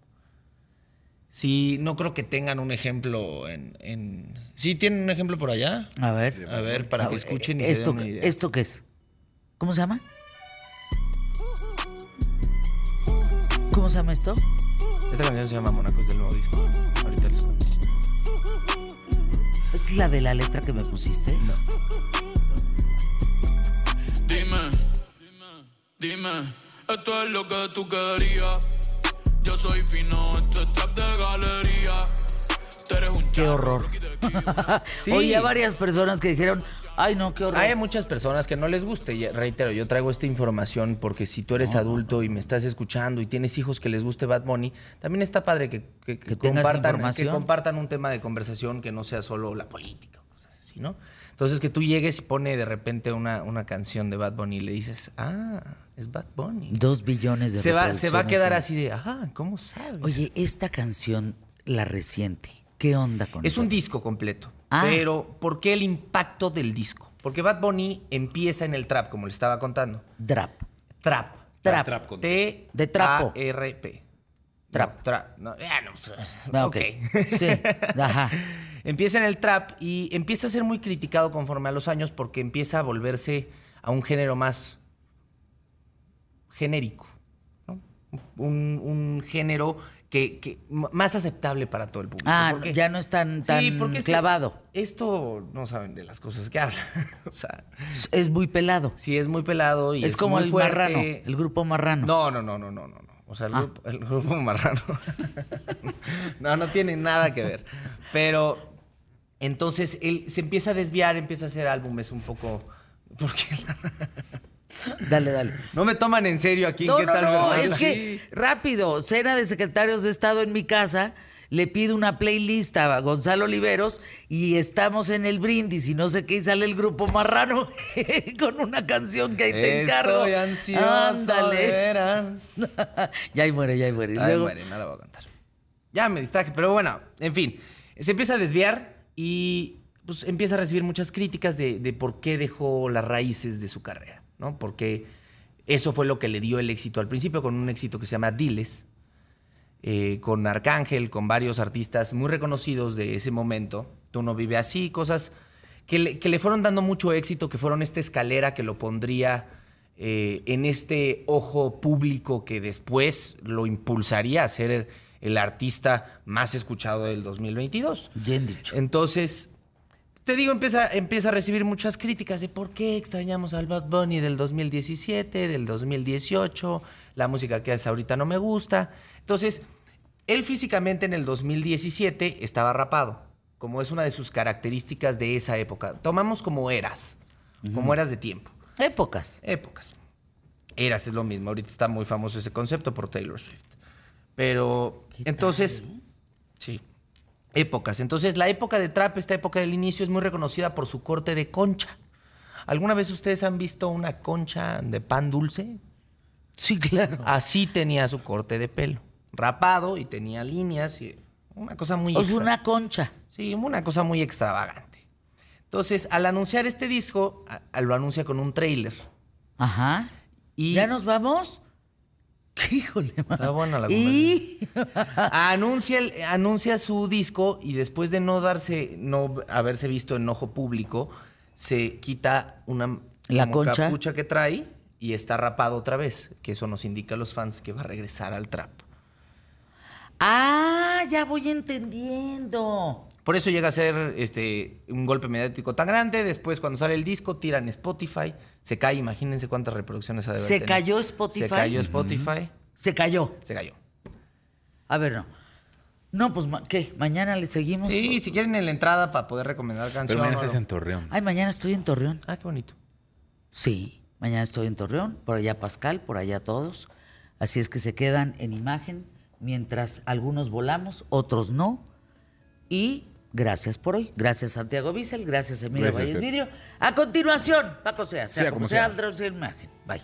Sí, no creo que tengan un ejemplo en... en... ¿Sí tienen un ejemplo por allá? A ver. A ver, para A que ver, escuchen y se esto, den una idea. ¿Esto qué es? ¿Cómo se llama? ¿Cómo se llama esto? Esta canción se llama Monacos del nuevo disco. ¿Es la de la letra que me pusiste? No. Dime, dime, esto es lo que tú querías. Yo soy fino, esto es trap de galería. Tú eres un Qué horror. Sí. Oye, a varias personas que dijeron, ay no, qué horror. Hay muchas personas que no les guste. y reitero, yo traigo esta información porque si tú eres adulto y me estás escuchando y tienes hijos que les guste Bad Bunny, también está padre que, que- que Que compartan, que compartan un tema de conversación que no sea solo la política o cosas así, ¿no? Entonces que tú llegues y pone de repente una, una canción de Bad Bunny y le dices, ah, es Bad Bunny. Dos billones de Se va, se va a quedar así de, ah, ¿cómo sabes? Oye, esta canción, la reciente, ¿qué onda con Es eso? un disco completo. Ah. Pero, ¿por qué el impacto del disco? Porque Bad Bunny empieza en el trap, como le estaba contando. Drap. Trap. Trap. Trap con- T. De trapo. R P. Trap. No, no, ya no. Ah, ok. ok. Sí, ajá. empieza en el trap y empieza a ser muy criticado conforme a los años porque empieza a volverse a un género más genérico. ¿no? Un, un género que, más aceptable para todo el público. Ah, porque- ya no es tan, tan Sí, porque clavado. Esto no saben de las cosas que hablan. o sea, Es- muy pelado. sí es muy pelado y es, es, como muy el fuerte. marrano, el grupo marrano. No, no, no, no, no, no. O sea, el, Ah. grupo, el grupo marrano. no, no tiene nada que ver. Pero entonces él se empieza a desviar, empieza a hacer álbumes un poco. ¿Por qué? Dale, dale. No me toman en serio aquí. No, ¿Qué no, tal? no, es que rápido, cena de secretarios de Estado en mi casa, le pido una playlist a Gonzalo Oliveros y estamos en el brindis y no sé qué y sale el grupo marrano con una canción que ahí te encargo. Estoy ansioso, Ándale. veras. ya ahí muere, ya ahí muere. Ay, luego- muere, no la voy a contar. Ya me distraje, pero bueno, en fin. Se empieza a desviar y pues, empieza a recibir muchas críticas de, de por qué dejó las raíces de su carrera, ¿no? Porque eso fue lo que le dio el éxito al principio, con un éxito que se llama Diles, eh, con Arcángel, con varios artistas muy reconocidos de ese momento. Tú no vive así, cosas que le, que le fueron dando mucho éxito, que fueron esta escalera que lo pondría eh, en este ojo público que después lo impulsaría a ser el, el artista más escuchado del 2022. Bien dicho. Entonces, te digo, empieza, empieza a recibir muchas críticas de por qué extrañamos al Bad Bunny del 2017, del 2018, la música que hace ahorita no me gusta. Entonces, él físicamente en el 2017 estaba rapado, como es una de sus características de esa época. Tomamos como eras, como eras de tiempo. Épocas. Épocas. Eras es lo mismo. Ahorita está muy famoso ese concepto por Taylor Swift. Pero entonces, sí. Épocas. Entonces, la época de trap, esta época del inicio, es muy reconocida por su corte de concha. ¿Alguna vez ustedes han visto una concha de pan dulce? Sí, claro. Así tenía su corte de pelo. Rapado y tenía líneas y una cosa muy extra- una concha. Sí, una cosa muy extravagante. Entonces, al anunciar este disco, a- a- lo anuncia con un tráiler. Ajá. Y ¿Ya nos vamos? Híjole, man. Está buena la Y anuncia, el- anuncia su disco y después de no darse, no haberse visto en ojo público, se quita una La concha. capucha que trae y está rapado otra vez, que eso nos indica a los fans que va a regresar al trap. Ah, ya voy entendiendo. Por eso llega a ser este, un golpe mediático tan grande. Después, cuando sale el disco, tiran Spotify. Se cae, imagínense cuántas reproducciones ha de haber ¿Se tenido. cayó Spotify? Se cayó Spotify. Se cayó. Se cayó. A ver, no. No, pues, ¿qué? ¿Mañana le seguimos? Sí, si quieren en la entrada para poder recomendar Pero canciones. mañana estás en Torreón. Ay, mañana estoy en Torreón. Ah, qué bonito. Sí, mañana estoy en Torreón, por allá Pascal, por allá todos. Así es que se quedan en imagen mientras algunos volamos, otros no. Y gracias por hoy. Gracias Santiago Bissell, gracias Emilio Gracias, Valles. Vidrio. A continuación, Paco Sea, sea, Sea como como sea, sea. imagen. Bye.